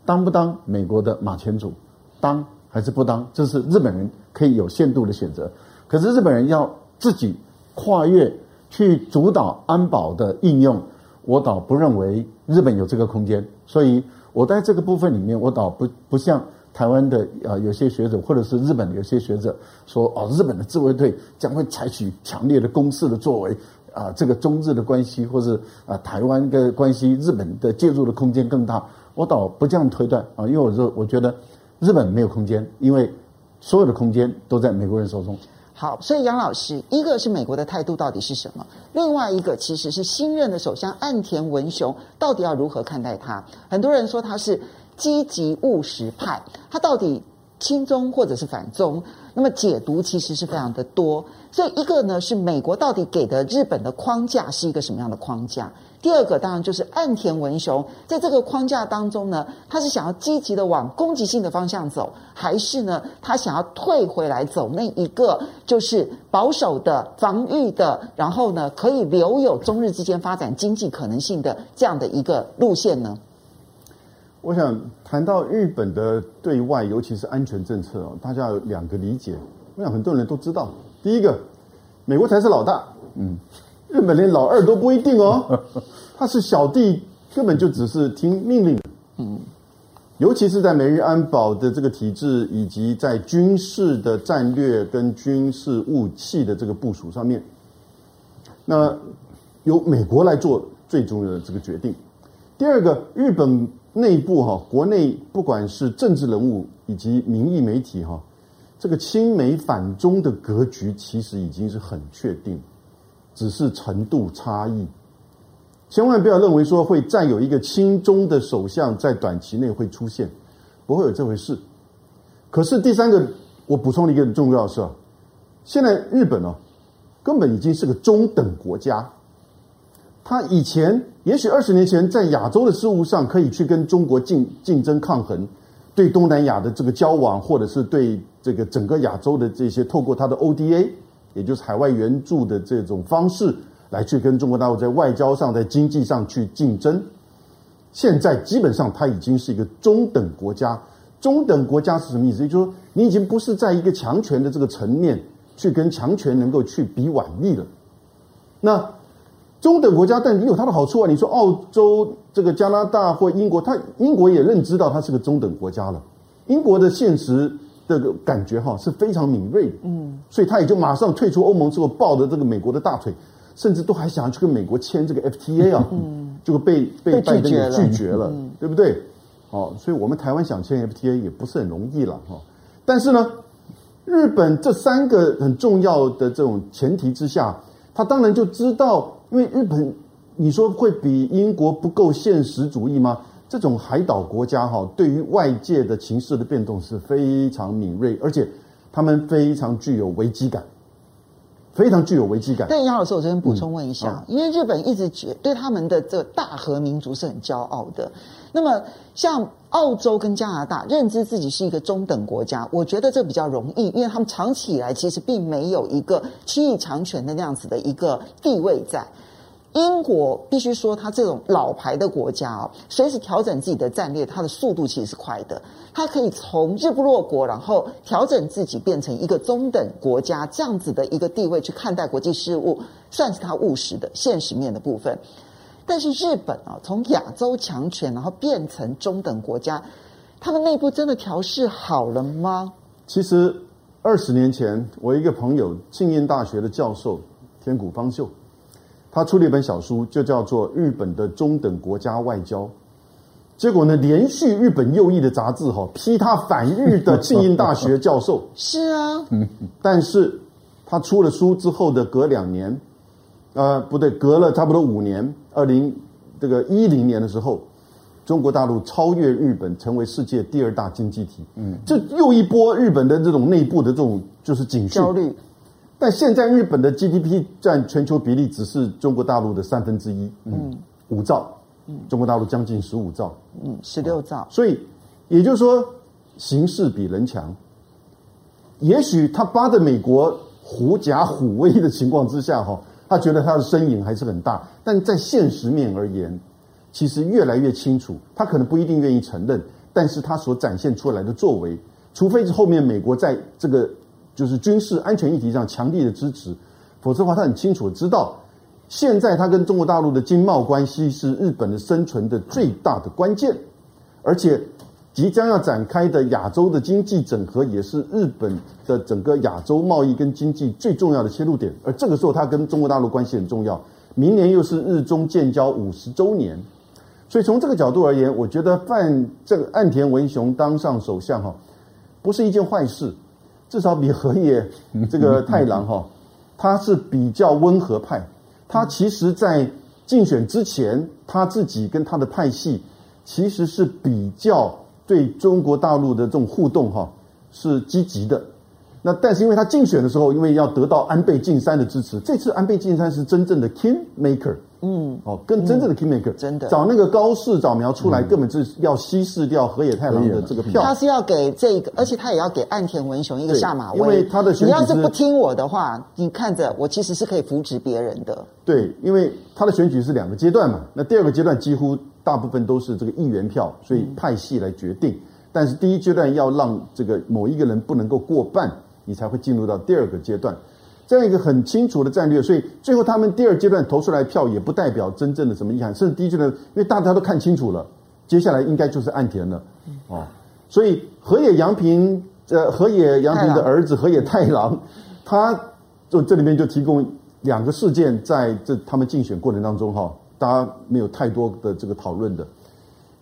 当不当美国的马前卒，当还是不当，这是日本人可以有限度的选择。可是日本人要自己跨越去主导安保的应用，我倒不认为日本有这个空间。所以我在这个部分里面，我倒不不像。台湾的啊，有些学者或者是日本的有些学者说，哦，日本的自卫队将会采取强烈的攻势的作为啊，这个中日的关系或者啊台湾的关系，日本的介入的空间更大。我倒不这样推断啊，因为我说我觉得日本没有空间，因为所有的空间都在美国人手中。好，所以杨老师，一个是美国的态度到底是什么？另外一个其实是新任的首相岸田文雄到底要如何看待他？很多人说他是。积极务实派，他到底亲中或者是反中？那么解读其实是非常的多。所以一个呢是美国到底给的日本的框架是一个什么样的框架？第二个当然就是岸田文雄在这个框架当中呢，他是想要积极的往攻击性的方向走，还是呢他想要退回来走那一个就是保守的防御的，然后呢可以留有中日之间发展经济可能性的这样的一个路线呢？我想谈到日本的对外，尤其是安全政策哦，大家有两个理解。我想很多人都知道，第一个，美国才是老大，嗯，日本连老二都不一定哦，他是小弟，根本就只是听命令，嗯，尤其是在美日安保的这个体制，以及在军事的战略跟军事武器的这个部署上面，那由美国来做最重要的这个决定。第二个，日本。内部哈，国内不管是政治人物以及民意媒体哈，这个亲美反中的格局其实已经是很确定，只是程度差异。千万不要认为说会再有一个亲中的首相在短期内会出现，不会有这回事。可是第三个，我补充了一个很重要的事啊，现在日本哦，根本已经是个中等国家。他以前也许二十年前在亚洲的事务上可以去跟中国竞竞争抗衡，对东南亚的这个交往，或者是对这个整个亚洲的这些透过他的 ODA，也就是海外援助的这种方式来去跟中国大陆在外交上、在经济上去竞争。现在基本上他已经是一个中等国家。中等国家是什么意思？也就是说你已经不是在一个强权的这个层面去跟强权能够去比腕力了。那。中等国家，但也有它的好处啊！你说澳洲、这个加拿大或英国，它英国也认知到它是个中等国家了。英国的现实的感觉哈是非常敏锐的，嗯，所以他也就马上退出欧盟之后，抱着这个美国的大腿，甚至都还想要去跟美国签这个 FTA 啊，嗯，结果被被拜登给拒绝了，对不对？哦，所以我们台湾想签 FTA 也不是很容易了哈。但是呢，日本这三个很重要的这种前提之下，他当然就知道，因为日本你说会比英国不够现实主义吗？这种海岛国家哈，对于外界的情势的变动是非常敏锐，而且他们非常具有危机感。非常具有危机感。但，杨老师，我这边补充问一下，嗯、因为日本一直觉对他们的这个大和民族是很骄傲的。那么，像澳洲跟加拿大认知自己是一个中等国家，我觉得这比较容易，因为他们长期以来其实并没有一个区域强权的那样子的一个地位在。英国必须说，它这种老牌的国家哦，随时调整自己的战略，它的速度其实是快的。它可以从日不落国，然后调整自己变成一个中等国家这样子的一个地位去看待国际事务，算是它务实的现实面的部分。但是日本啊，从亚洲强权然后变成中等国家，他们内部真的调试好了吗？其实二十年前，我一个朋友，庆应大学的教授天谷芳秀。他出了一本小书，就叫做《日本的中等国家外交》。结果呢，连续日本右翼的杂志哈批他反日的庆应大学教授。是啊，但是他出了书之后的隔两年，呃，不对，隔了差不多五年，二零这个一零年的时候，中国大陆超越日本，成为世界第二大经济体。嗯，这又一波日本的这种内部的这种就是警讯。焦虑。但现在日本的 GDP 占全球比例只是中国大陆的三分之一，嗯，五兆，嗯，中国大陆将近十五兆，嗯，十六兆，所以也就是说，形势比人强。也许他扒着美国狐假虎威的情况之下，哈，他觉得他的身影还是很大，但在现实面而言，其实越来越清楚，他可能不一定愿意承认，但是他所展现出来的作为，除非是后面美国在这个。就是军事安全议题上强力的支持，否则的话，他很清楚的知道，现在他跟中国大陆的经贸关系是日本的生存的最大的关键，而且即将要展开的亚洲的经济整合，也是日本的整个亚洲贸易跟经济最重要的切入点。而这个时候，它跟中国大陆关系很重要，明年又是日中建交五十周年，所以从这个角度而言，我觉得范这个岸田文雄当上首相哈，不是一件坏事。至少比河野这个太郎哈，他是比较温和派。他其实，在竞选之前，他自己跟他的派系其实是比较对中国大陆的这种互动哈是积极的。那但是因为他竞选的时候，因为要得到安倍晋三的支持，这次安倍晋三是真正的 king maker。嗯，哦，跟真正的 Kingmaker，、嗯、真的找那个高市早苗出来，根本就是要稀释掉河野太郎的这个票。他是要给这个，而且他也要给岸田文雄一个下马威。因为他的选举，你要是不听我的话，你看着我其实是可以扶植别人的。对，因为他的选举是两个阶段嘛，那第二个阶段几乎大部分都是这个议员票，所以派系来决定。嗯、但是第一阶段要让这个某一个人不能够过半，你才会进入到第二个阶段。这样一个很清楚的战略，所以最后他们第二阶段投出来票也不代表真正的什么遗憾，甚至第一阶段，因为大家都看清楚了，接下来应该就是岸田了，哦，所以河野洋平，呃，河野洋平的儿子河野太郎，他就这里面就提供两个事件，在这他们竞选过程当中，哈，大家没有太多的这个讨论的，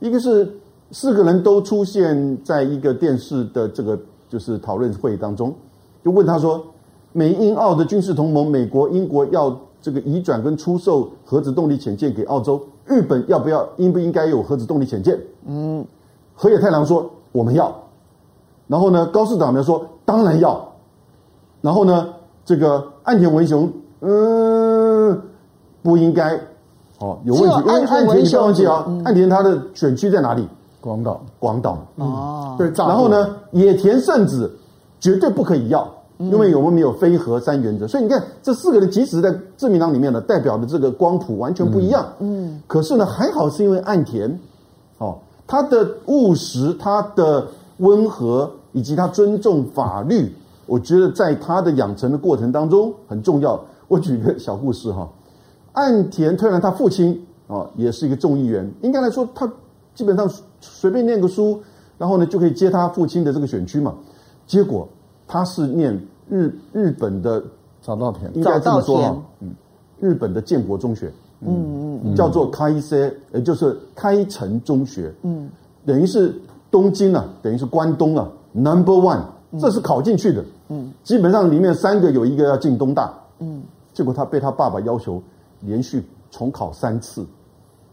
一个是四个人都出现在一个电视的这个就是讨论会当中，就问他说。美英澳的军事同盟，美国、英国要这个移转跟出售核子动力潜舰给澳洲，日本要不要？应不应该有核子动力潜舰？嗯，河野太郎说我们要，然后呢，高市长呢说当然要，然后呢，这个岸田文雄嗯不应该哦有问题，因为岸田你不要忘记啊，岸田他的选区在哪里？广岛，广岛哦，对，然后呢，野田圣子绝对不可以要。因为我们没有非核三原则，所以你看这四个人，即使在自民党里面呢，代表的这个光谱完全不一样。嗯，可是呢，还好是因为岸田，哦，他的务实、他的温和以及他尊重法律，我觉得在他的养成的过程当中很重要。我举一个小故事哈，岸田推然他父亲啊，也是一个众议员，应该来说他基本上随便念个书，然后呢就可以接他父亲的这个选区嘛，结果。他是念日日本的早稻田，应该这么说哈，嗯，日本的建国中学，嗯嗯，叫做开塞，也就是开城中学，嗯，等于是东京啊，等于是关东啊，Number One，这是考进去的，嗯，基本上里面三个有一个要进东大，嗯，结果他被他爸爸要求连续重考三次，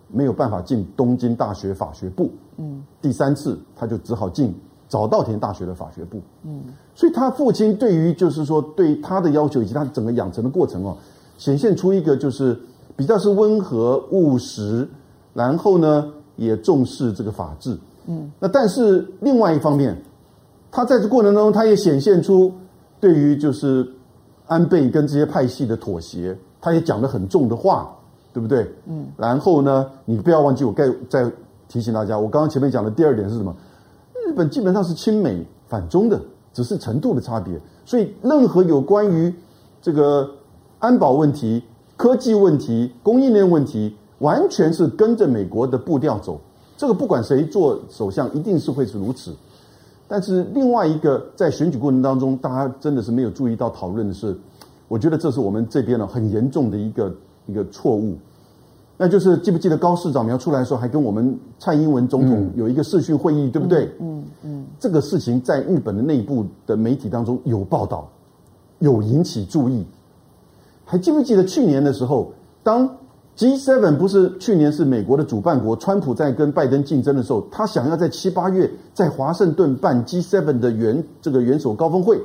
没有办法进东京大学法学部，嗯，第三次他就只好进早稻田大学的法学部，嗯，所以他父亲对于就是说对他的要求以及他整个养成的过程哦。显现出一个就是比较是温和务实，然后呢也重视这个法治，嗯，那但是另外一方面，他在这过程当中，他也显现出对于就是安倍跟这些派系的妥协，他也讲了很重的话，对不对？嗯，然后呢，你不要忘记我该再提醒大家，我刚刚前面讲的第二点是什么？日本基本上是亲美反中的，只是程度的差别，所以任何有关于这个。安保问题、科技问题、供应链问题，完全是跟着美国的步调走。这个不管谁做首相，一定是会是如此。但是另外一个，在选举过程当中，大家真的是没有注意到讨论的是，我觉得这是我们这边呢很严重的一个一个错误。那就是记不记得高市长苗出来的时候，还跟我们蔡英文总统有一个视讯会议，嗯、对不对？嗯嗯。嗯，这个事情在日本的内部的媒体当中有报道，有引起注意。还记不记得去年的时候，当 G7 不是去年是美国的主办国，川普在跟拜登竞争的时候，他想要在七八月在华盛顿办 G7 的元这个元首高峰会，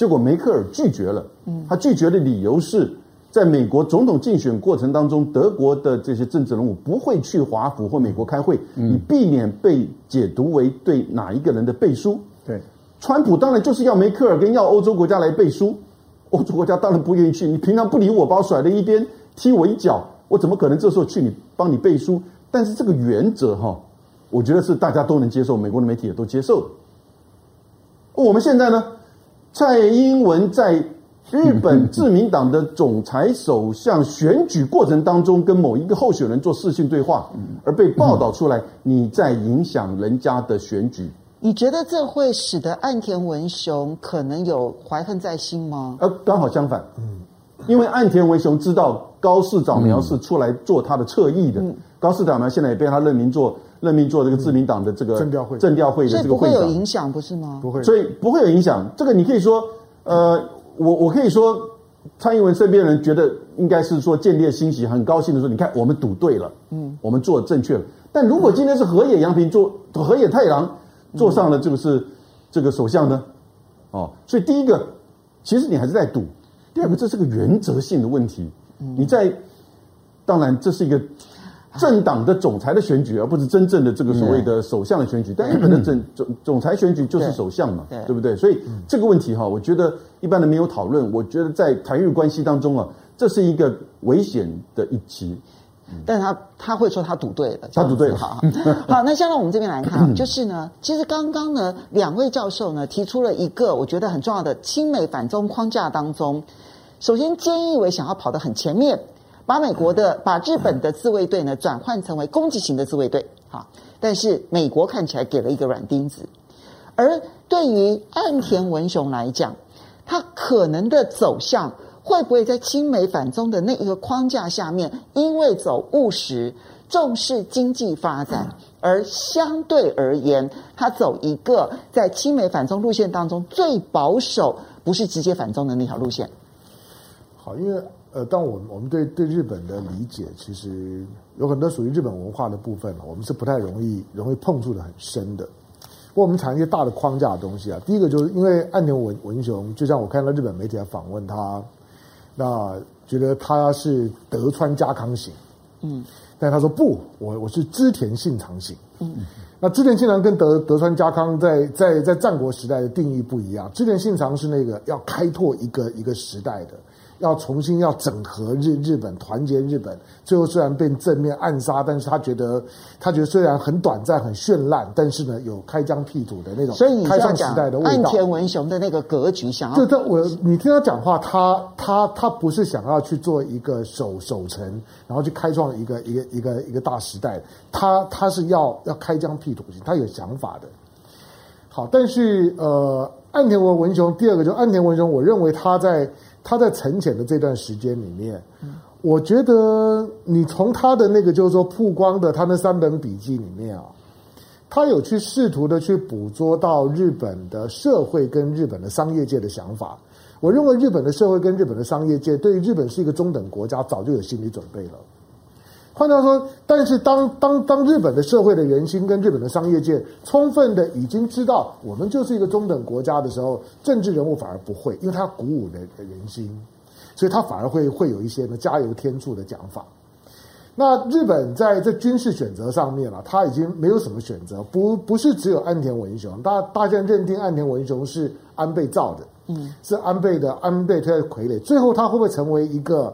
结果梅克尔拒绝了。他拒绝的理由是在美国总统竞选过程当中，德国的这些政治人物不会去华府或美国开会，以避免被解读为对哪一个人的背书。对，川普当然就是要梅克尔跟要欧洲国家来背书。欧洲国家当然不愿意去，你平常不理我，把我甩在一边，踢我一脚，我怎么可能这时候去你帮你背书？但是这个原则哈，我觉得是大家都能接受，美国的媒体也都接受的。我们现在呢，蔡英文在日本自民党的总裁首相选举过程当中，跟某一个候选人做视讯对话，而被报道出来，你在影响人家的选举。你觉得这会使得岸田文雄可能有怀恨在心吗？呃，刚好相反，嗯，因为岸田文雄知道高市早苗是出来做他的侧翼的，嗯、高市早苗现在也被他任命做任命做这个自民党的这个政调会政调会的这个会长，不会有影响，不是吗？不会，所以不会有影响。这个你可以说，呃，我我可以说，蔡英文身边人觉得应该是说见猎欣喜，很高兴的说，你看我们赌对了，嗯，我们做正确了。但如果今天是河野洋平做河野太郎。坐上了这个是这个首相呢，哦，所以第一个，其实你还是在赌；第二个，这是个原则性的问题。你在，当然这是一个政党的总裁的选举，而不是真正的这个所谓的首相的选举。但日本的总总总裁选举就是首相嘛，对不对？所以这个问题哈，我觉得一般人没有讨论。我觉得在台日关系当中啊，这是一个危险的一期。但是他他会说他赌对了，他赌对了。好，好，那现在我们这边来看，就是呢，其实刚刚呢，两位教授呢提出了一个我觉得很重要的亲美反中框架当中，首先，菅义伟想要跑得很前面，把美国的把日本的自卫队呢转换成为攻击型的自卫队，好，但是美国看起来给了一个软钉子，而对于岸田文雄来讲，他可能的走向。会不会在亲美反中的那一个框架下面，因为走务实、重视经济发展，而相对而言，他走一个在亲美反中路线当中最保守，不是直接反中的那条路线？好，因为呃，但我们我们对对日本的理解，其实有很多属于日本文化的部分，我们是不太容易容易碰触的很深的。不过我们谈一些大的框架的东西啊，第一个就是因为岸田文文雄，就像我看到日本媒体来访问他。那觉得他是德川家康型，嗯，但他说不，我我是织田信长型，嗯，那织田信长跟德德川家康在在在战国时代的定义不一样，织田信长是那个要开拓一个一个时代的。要重新要整合日日本，团结日本，最后虽然被正面暗杀，但是他觉得他觉得虽然很短暂很绚烂，但是呢有开疆辟土的那种开创时代的味道。岸田文雄的那个格局，想要就他我你听他讲话，他他他不是想要去做一个守守城，然后去开创一个一个一个一个大时代，他他是要要开疆辟土型，他有想法的。好，但是呃，岸田文文雄第二个就是岸田文雄，我认为他在。他在沉潜的这段时间里面，我觉得你从他的那个就是说曝光的他那三本笔记里面啊，他有去试图的去捕捉到日本的社会跟日本的商业界的想法。我认为日本的社会跟日本的商业界对于日本是一个中等国家，早就有心理准备了。换句话说，但是当当当日本的社会的人心跟日本的商业界充分的已经知道我们就是一个中等国家的时候，政治人物反而不会，因为他鼓舞人人心，所以他反而会会有一些呢加油添醋的讲法。那日本在这军事选择上面了，他已经没有什么选择，不不是只有岸田文雄，大大家认定岸田文雄是安倍造的，嗯，是安倍的安倍推的傀儡，最后他会不会成为一个？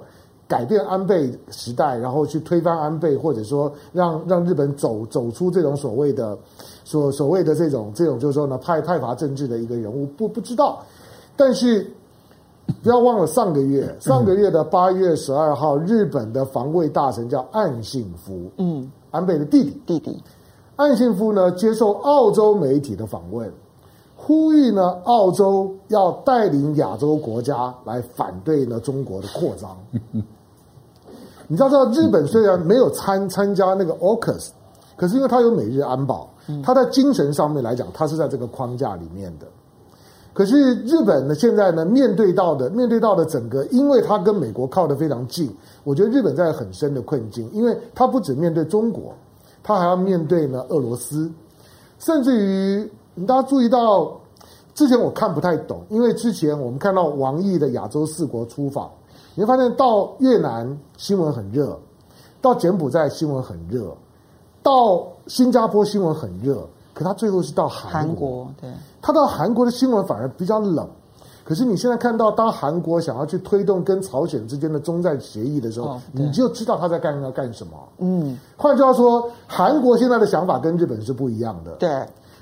改变安倍时代，然后去推翻安倍，或者说让让日本走走出这种所谓的所所谓的这种这种就是说呢派派阀政治的一个人物，不不知道。但是不要忘了上个月上个月的八月十二号，日本的防卫大臣叫岸信夫，嗯，安倍的弟弟弟弟，岸信夫呢接受澳洲媒体的访问，呼吁呢澳洲要带领亚洲国家来反对呢中国的扩张。你知道，知道日本虽然没有参参加那个 AUKUS，可是因为它有美日安保，它在精神上面来讲，它是在这个框架里面的。可是日本呢，现在呢面对到的面对到的整个，因为它跟美国靠得非常近，我觉得日本在很深的困境，因为它不只面对中国，它还要面对呢俄罗斯，甚至于大家注意到，之前我看不太懂，因为之前我们看到王毅的亚洲四国出访。你会发现到越南新闻很热，到柬埔寨新闻很热，到新加坡新闻很热，可他最后是到韩国。韩国，对，他到韩国的新闻反而比较冷。可是你现在看到，当韩国想要去推动跟朝鲜之间的中战协议的时候，哦、你就知道他在干要干什么。嗯，换句话说，韩国现在的想法跟日本是不一样的。对。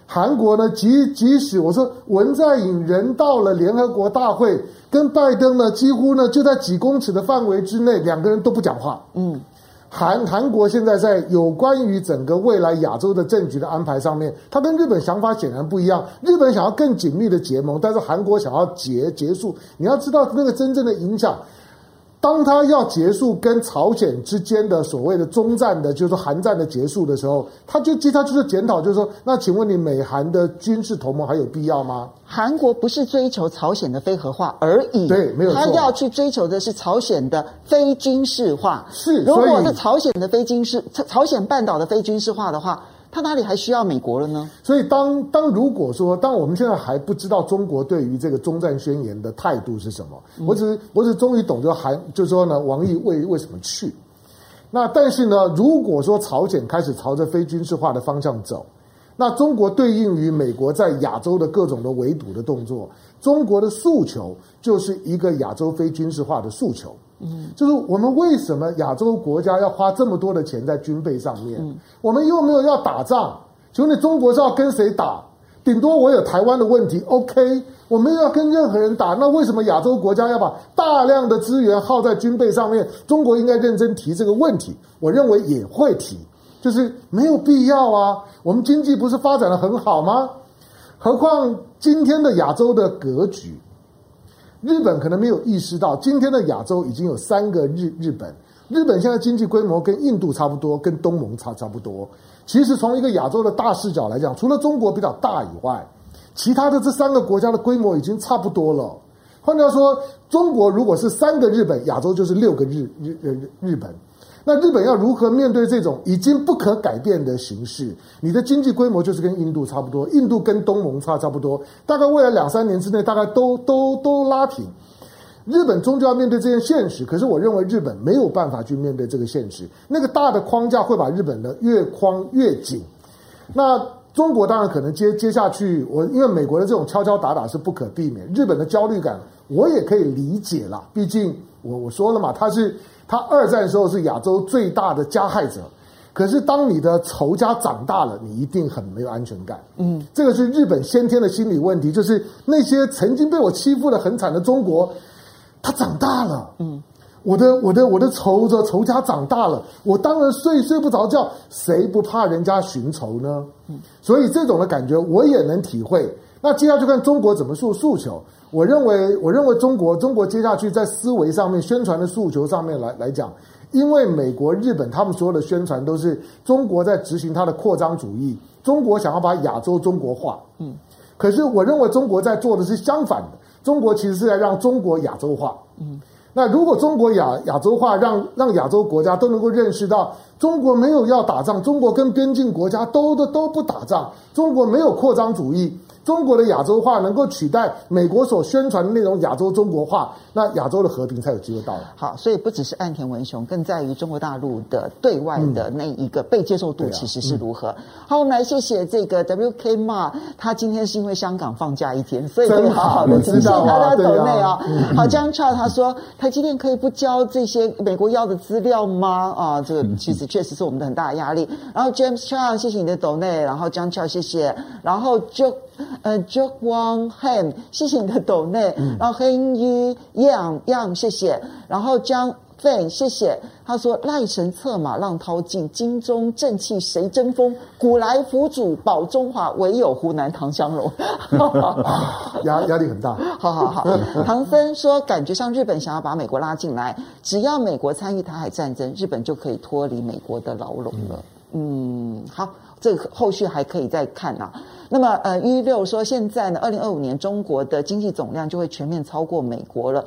韩国呢，即即使我说文在寅人到了联合国大会，跟拜登呢几乎呢就在几公尺的范围之内，两个人都不讲话。嗯，韩韩国现在在有关于整个未来亚洲的政局的安排上面，他跟日本想法显然不一样。日本想要更紧密的结盟，但是韩国想要结结束。你要知道那个真正的影响。当他要结束跟朝鲜之间的所谓的中战的，就是说韩战的结束的时候，他就他就是检讨，就是说，那请问你美韩的军事同盟还有必要吗？韩国不是追求朝鲜的非核化而已，对，没有错，他要去追求的是朝鲜的非军事化。是，如果是朝鲜的非军事，朝鲜半岛的非军事化的话。他哪里还需要美国了呢？所以当，当当如果说，当我们现在还不知道中国对于这个中战宣言的态度是什么，嗯、我只是我只是终于懂，得韩就是说呢，王毅为为什么去？那但是呢，如果说朝鲜开始朝着非军事化的方向走，那中国对应于美国在亚洲的各种的围堵的动作，中国的诉求就是一个亚洲非军事化的诉求。嗯，就是我们为什么亚洲国家要花这么多的钱在军备上面？嗯，我们又没有要打仗，请问你中国是要跟谁打？顶多我有台湾的问题，OK，我没有要跟任何人打。那为什么亚洲国家要把大量的资源耗在军备上面？中国应该认真提这个问题。我认为也会提，就是没有必要啊。我们经济不是发展的很好吗？何况今天的亚洲的格局。日本可能没有意识到，今天的亚洲已经有三个日日本。日本现在经济规模跟印度差不多，跟东盟差差不多。其实从一个亚洲的大视角来讲，除了中国比较大以外，其他的这三个国家的规模已经差不多了。换句话说，中国如果是三个日本，亚洲就是六个日日日日本。那日本要如何面对这种已经不可改变的形势？你的经济规模就是跟印度差不多，印度跟东盟差差不多，大概未来两三年之内，大概都 都都拉平。日本终究要面对这件现实，可是我认为日本没有办法去面对这个现实。那个大的框架会把日本的越框越紧。那中国当然可能接接下去，我因为美国的这种敲敲打打是不可避免，日本的焦虑感我也可以理解了。毕竟我我说了嘛，他是。他二战的时候是亚洲最大的加害者，可是当你的仇家长大了，你一定很没有安全感。嗯，这个是日本先天的心理问题，就是那些曾经被我欺负的很惨的中国，他长大了。嗯，我的我的我的仇着仇家长大了，我当然睡睡不着觉，谁不怕人家寻仇呢？嗯，所以这种的感觉我也能体会。那接下来就看中国怎么诉诉求。我认为，我认为中国中国接下去在思维上面、宣传的诉求上面来来讲，因为美国、日本他们所有的宣传都是中国在执行它的扩张主义，中国想要把亚洲中国化。嗯，可是我认为中国在做的是相反的，中国其实是在让中国亚洲化。嗯。那如果中国亚亚洲化让，让让亚洲国家都能够认识到，中国没有要打仗，中国跟边境国家都都都不打仗，中国没有扩张主义。中国的亚洲化能够取代美国所宣传的那种亚洲中国化，那亚洲的和平才有机会到来。好，所以不只是岸田文雄，更在于中国大陆的对外的那一个被接受度其实是如何。嗯啊嗯、好，我们来谢谢这个 WK Ma，他今天是因为香港放假一天，所以可以好好的听谢他的抖内啊。好，江超他说，台积电可以不交这些美国要的资料吗？啊，这个 其实确实是我们的很大的压力。然后 James Chang，谢谢你的抖内，然后江超谢谢，然后就。呃 Joe Wang Han，谢谢你的抖内，嗯、然后黑于 Yang Yang，谢谢，然后江飞，谢谢。他说赖神策马浪淘尽，金钟正气谁争锋？古来佛祖保中华，唯有湖南唐湘龙。压压力很大。好 好好，唐僧说，感觉上日本想要把美国拉进来，只要美国参与台海战争，日本就可以脱离美国的牢笼了。嗯，嗯，好。这个后续还可以再看啊。那么，呃，一六说，现在呢，二零二五年中国的经济总量就会全面超过美国了。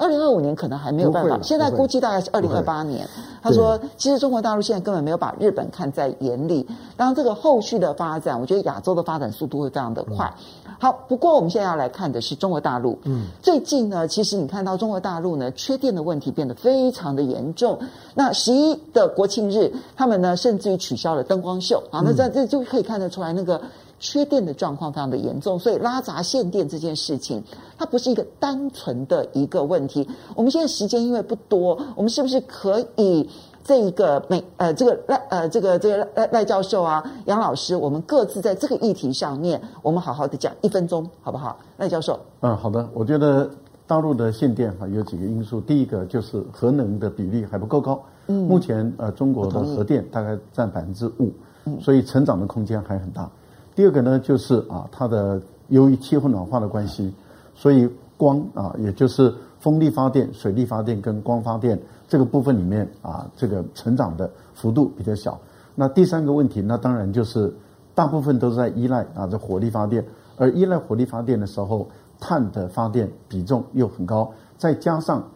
二零二五年可能还没有办法，现在估计大概是二零二八年。他说，其实中国大陆现在根本没有把日本看在眼里。当然，这个后续的发展，我觉得亚洲的发展速度会非常的快。好，不过我们现在要来看的是中国大陆。嗯，最近呢，其实你看到中国大陆呢，缺电的问题变得非常的严重。那十一的国庆日，他们呢甚至于取消了灯光秀啊。那在这就可以看得出来那个。缺电的状况非常的严重，所以拉闸限电这件事情，它不是一个单纯的一个问题。我们现在时间因为不多，我们是不是可以这一个每呃这个赖呃这个这个赖赖教授啊杨老师，我们各自在这个议题上面，我们好好的讲一分钟好不好？赖教授，嗯，好的。我觉得大陆的限电哈有几个因素，第一个就是核能的比例还不够高，嗯，目前呃中国的核电大概占百分之五，嗯，所以成长的空间还很大。第二个呢，就是啊，它的由于气候暖化的关系，所以光啊，也就是风力发电、水力发电跟光发电这个部分里面啊，这个成长的幅度比较小。那第三个问题，那当然就是大部分都是在依赖啊这火力发电，而依赖火力发电的时候，碳的发电比重又很高，再加上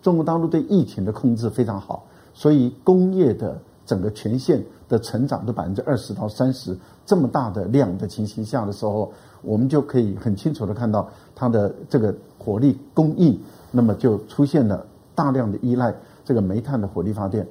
中国大陆对疫情的控制非常好，所以工业的整个全线的成长的百分之二十到三十。这么大的量的情形下的时候，我们就可以很清楚的看到它的这个火力供应，那么就出现了大量的依赖这个煤炭的火力发电。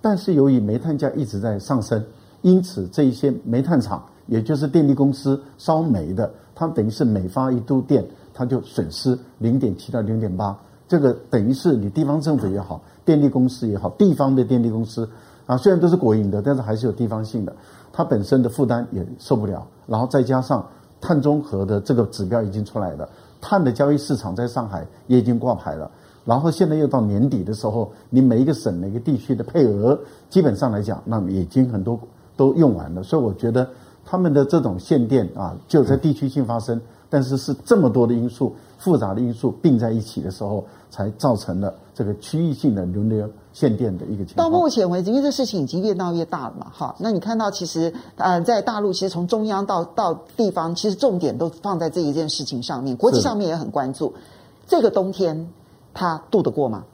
但是由于煤炭价一直在上升，因此这一些煤炭厂，也就是电力公司烧煤的，它等于是每发一度电，它就损失零点七到零点八。这个等于是你地方政府也好，电力公司也好，地方的电力公司啊，虽然都是国营的，但是还是有地方性的。它本身的负担也受不了，然后再加上碳中和的这个指标已经出来了，碳的交易市场在上海也已经挂牌了，然后现在又到年底的时候，你每一个省每一个地区的配额，基本上来讲，那么已经很多都用完了，所以我觉得他们的这种限电啊，就在地区性发生，但是是这么多的因素，复杂的因素并在一起的时候，才造成了这个区域性的轮流。限电的一个情况。到目前为止，因为这事情已经越闹越大了嘛，哈。那你看到其实，呃，在大陆，其实从中央到到地方，其实重点都放在这一件事情上面，国际上面也很关注。这个冬天，它度得过吗？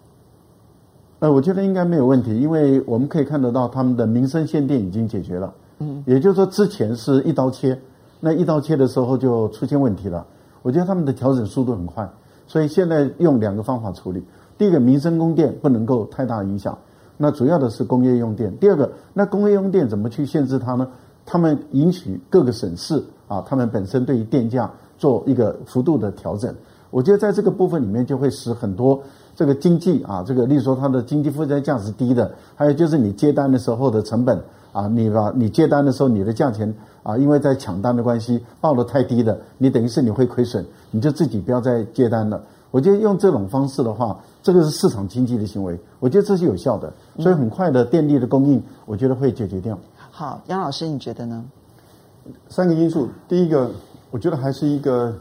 呃，我觉得应该没有问题，因为我们可以看得到他们的民生限电已经解决了。嗯，也就是说，之前是一刀切，那一刀切的时候就出现问题了。我觉得他们的调整速度很快，所以现在用两个方法处理。第一个，民生供电不能够太大影响，那主要的是工业用电。第二个，那工业用电怎么去限制它呢？他们允许各个省市啊，他们本身对于电价做一个幅度的调整。我觉得在这个部分里面，就会使很多这个经济啊，这个例如说它的经济负债价是低的，还有就是你接单的时候的成本啊，你把你接单的时候你的价钱啊，因为在抢单的关系报得太低了，你等于是你会亏损，你就自己不要再接单了。我觉得用这种方式的话，这个是市场经济的行为，我觉得这是有效的，所以很快的电力的供应，我觉得会解决掉。好，杨老师，你觉得呢？三个因素，第一个，我觉得还是一个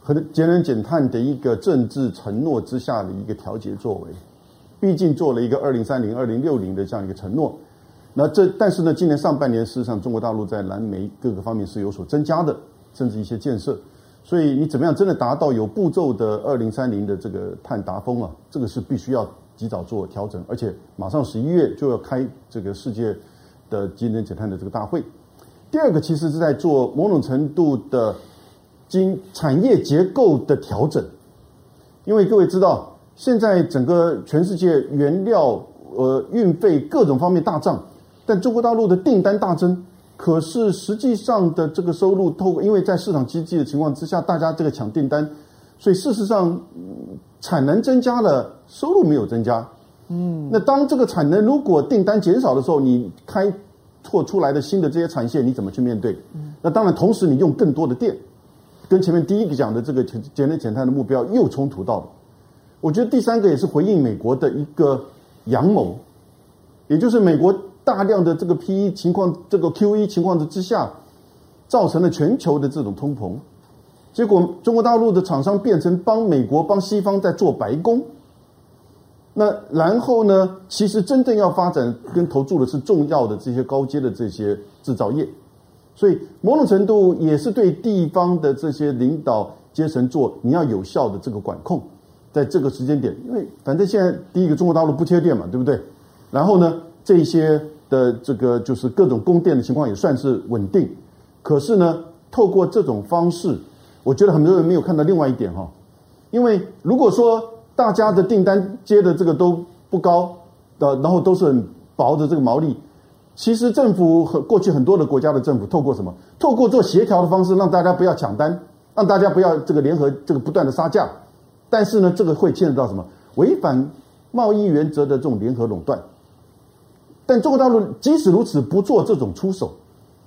和节能减碳的一个政治承诺之下的一个调节作为。毕竟做了一个二零三零、二零六零的这样一个承诺。那这但是呢，今年上半年事实上中国大陆在燃煤各个方面是有所增加的，甚至一些建设。所以你怎么样真的达到有步骤的二零三零的这个碳达峰啊？这个是必须要及早做调整，而且马上十一月就要开这个世界的节能减碳的这个大会。第二个其实是在做某种程度的经产业结构的调整，因为各位知道，现在整个全世界原料呃运费各种方面大涨。但中国大陆的订单大增，可是实际上的这个收入透过，因为在市场经济的情况之下，大家这个抢订单，所以事实上产能增加了，收入没有增加。嗯，那当这个产能如果订单减少的时候，你开拓出来的新的这些产线，你怎么去面对？嗯那当然，同时你用更多的电，跟前面第一个讲的这个节能减碳的目标又冲突到了。我觉得第三个也是回应美国的一个阳谋，也就是美国。大量的这个 PE 情况，这个 QE 情况的之下，造成了全球的这种通膨。结果中国大陆的厂商变成帮美国、帮西方在做白工。那然后呢，其实真正要发展跟投注的是重要的这些高阶的这些制造业。所以某种程度也是对地方的这些领导阶层做你要有效的这个管控，在这个时间点，因为反正现在第一个中国大陆不缺电嘛，对不对？然后呢，这些的这个就是各种供电的情况也算是稳定，可是呢，透过这种方式，我觉得很多人没有看到另外一点哈，因为如果说大家的订单接的这个都不高的，然后都是很薄的这个毛利，其实政府和过去很多的国家的政府透过什么？透过做协调的方式，让大家不要抢单，让大家不要这个联合这个不断的杀价，但是呢，这个会牵扯到什么？违反贸易原则的这种联合垄断。但中国大陆即使如此，不做这种出手，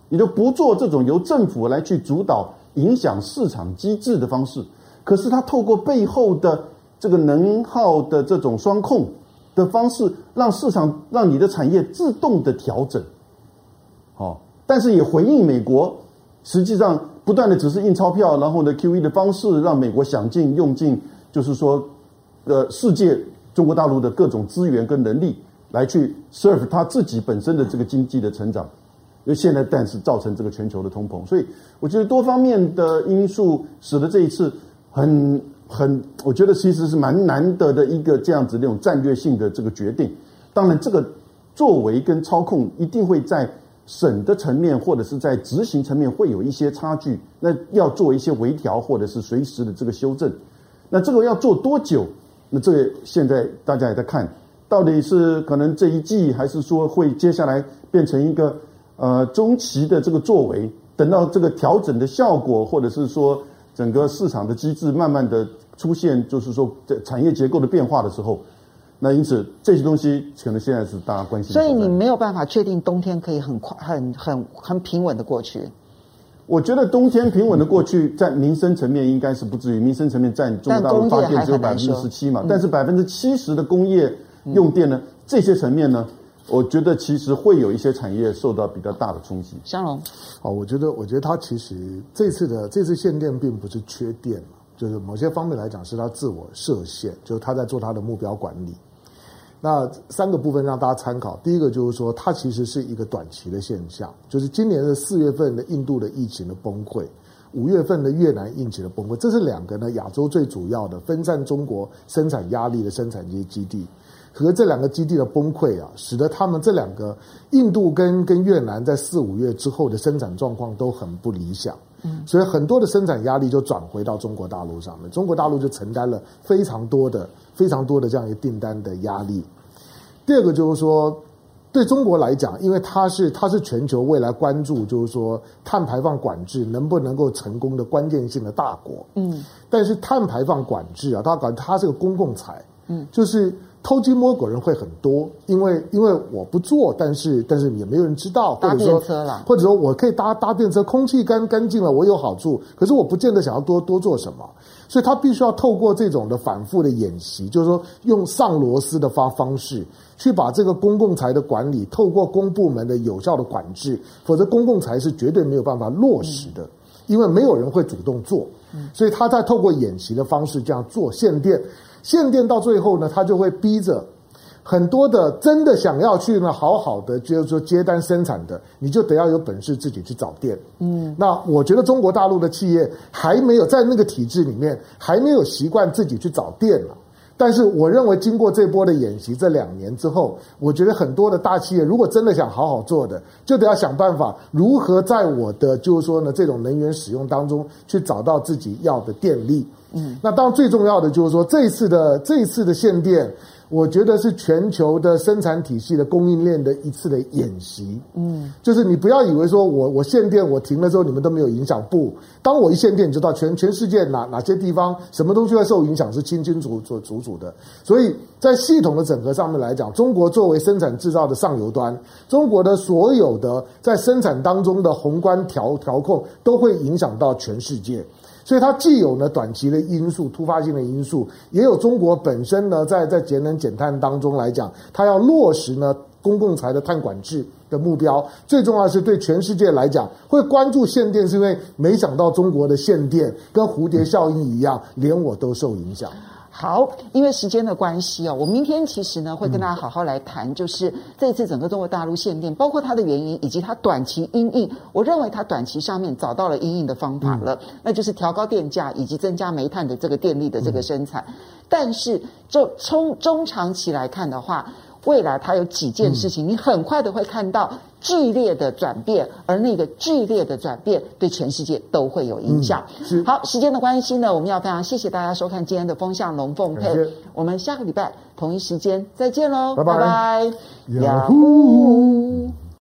也就不做这种由政府来去主导、影响市场机制的方式。可是他透过背后的这个能耗的这种双控的方式，让市场、让你的产业自动的调整。好，但是也回应美国，实际上不断的只是印钞票，然后呢 QE 的方式，让美国想尽用尽，就是说，呃，世界中国大陆的各种资源跟能力。来去 serve 他自己本身的这个经济的成长，因为现在但是造成这个全球的通膨，所以我觉得多方面的因素使得这一次很很，我觉得其实是蛮难得的一个这样子那种战略性的这个决定。当然，这个作为跟操控一定会在审的层面或者是在执行层面会有一些差距，那要做一些微调或者是随时的这个修正。那这个要做多久？那这个现在大家也在看。到底是可能这一季，还是说会接下来变成一个呃中期的这个作为？等到这个调整的效果，或者是说整个市场的机制慢慢的出现，就是说这产业结构的变化的时候，那因此这些东西可能现在是大家关心。所以你没有办法确定冬天可以很快、很很很平稳的过去。我觉得冬天平稳的过去，在民生层面应该是不至于。民生层面占中国大陆发电只有百分之十七嘛，但是百分之七十的工业。用电呢？这些层面呢？我觉得其实会有一些产业受到比较大的冲击。香龙，好，我觉得，我觉得它其实这次的这次限电并不是缺电，就是某些方面来讲是它自我设限，就是它在做它的目标管理。那三个部分让大家参考。第一个就是说，它其实是一个短期的现象，就是今年的四月份的印度的疫情的崩溃，五月份的越南疫情的崩溃，这是两个呢亚洲最主要的分散中国生产压力的生产基基地。和这两个基地的崩溃啊，使得他们这两个印度跟跟越南在四五月之后的生产状况都很不理想，嗯，所以很多的生产压力就转回到中国大陆上面，中国大陆就承担了非常多的非常多的这样一个订单的压力。第二个就是说，对中国来讲，因为它是它是全球未来关注就是说碳排放管制能不能够成功的关键性的大国，嗯，但是碳排放管制啊，它管它是个公共财，嗯，就是。偷鸡摸狗人会很多，因为因为我不做，但是但是也没有人知道，或者说或者说我可以搭搭便车，空气干干净了，我有好处，可是我不见得想要多多做什么，所以他必须要透过这种的反复的演习，就是说用上螺丝的发方式去把这个公共财的管理，透过公部门的有效的管制，否则公共财是绝对没有办法落实的。嗯。因为没有人会主动做，所以他在透过演习的方式这样做限电，限电到最后呢，他就会逼着。很多的真的想要去呢，好好的就是说接单生产的，你就得要有本事自己去找电。嗯，那我觉得中国大陆的企业还没有在那个体制里面还没有习惯自己去找电了。但是我认为经过这波的演习这两年之后，我觉得很多的大企业如果真的想好好做的，就得要想办法如何在我的就是说呢这种能源使用当中去找到自己要的电力。嗯，那当然最重要的就是说这一次的这一次的限电。我觉得是全球的生产体系的供应链的一次的演习，嗯，就是你不要以为说我我限电我停了之后你们都没有影响，不，当我一限电，你知道全全世界哪哪些地方什么东西会受影响是清清楚楚楚楚的，所以在系统的整合上面来讲，中国作为生产制造的上游端，中国的所有的在生产当中的宏观调调控都会影响到全世界。所以它既有呢短期的因素、突发性的因素，也有中国本身呢在在节能减碳当中来讲，它要落实呢公共财的碳管制的目标。最重要的是对全世界来讲，会关注限电，是因为没想到中国的限电跟蝴蝶效应一样，连我都受影响。好，因为时间的关系哦，我明天其实呢会跟大家好好来谈，就是这次整个中国大陆限电，包括它的原因以及它短期因应。我认为它短期上面找到了因应的方法了，那就是调高电价以及增加煤炭的这个电力的这个生产。但是就从中长期来看的话，未来它有几件事情，你很快的会看到。剧烈的转变，而那个剧烈的转变对全世界都会有影响。嗯、好，时间的关系呢，我们要非常谢谢大家收看今天的风向龙凤配。我们下个礼拜同一时间再见喽，拜拜。Yahoo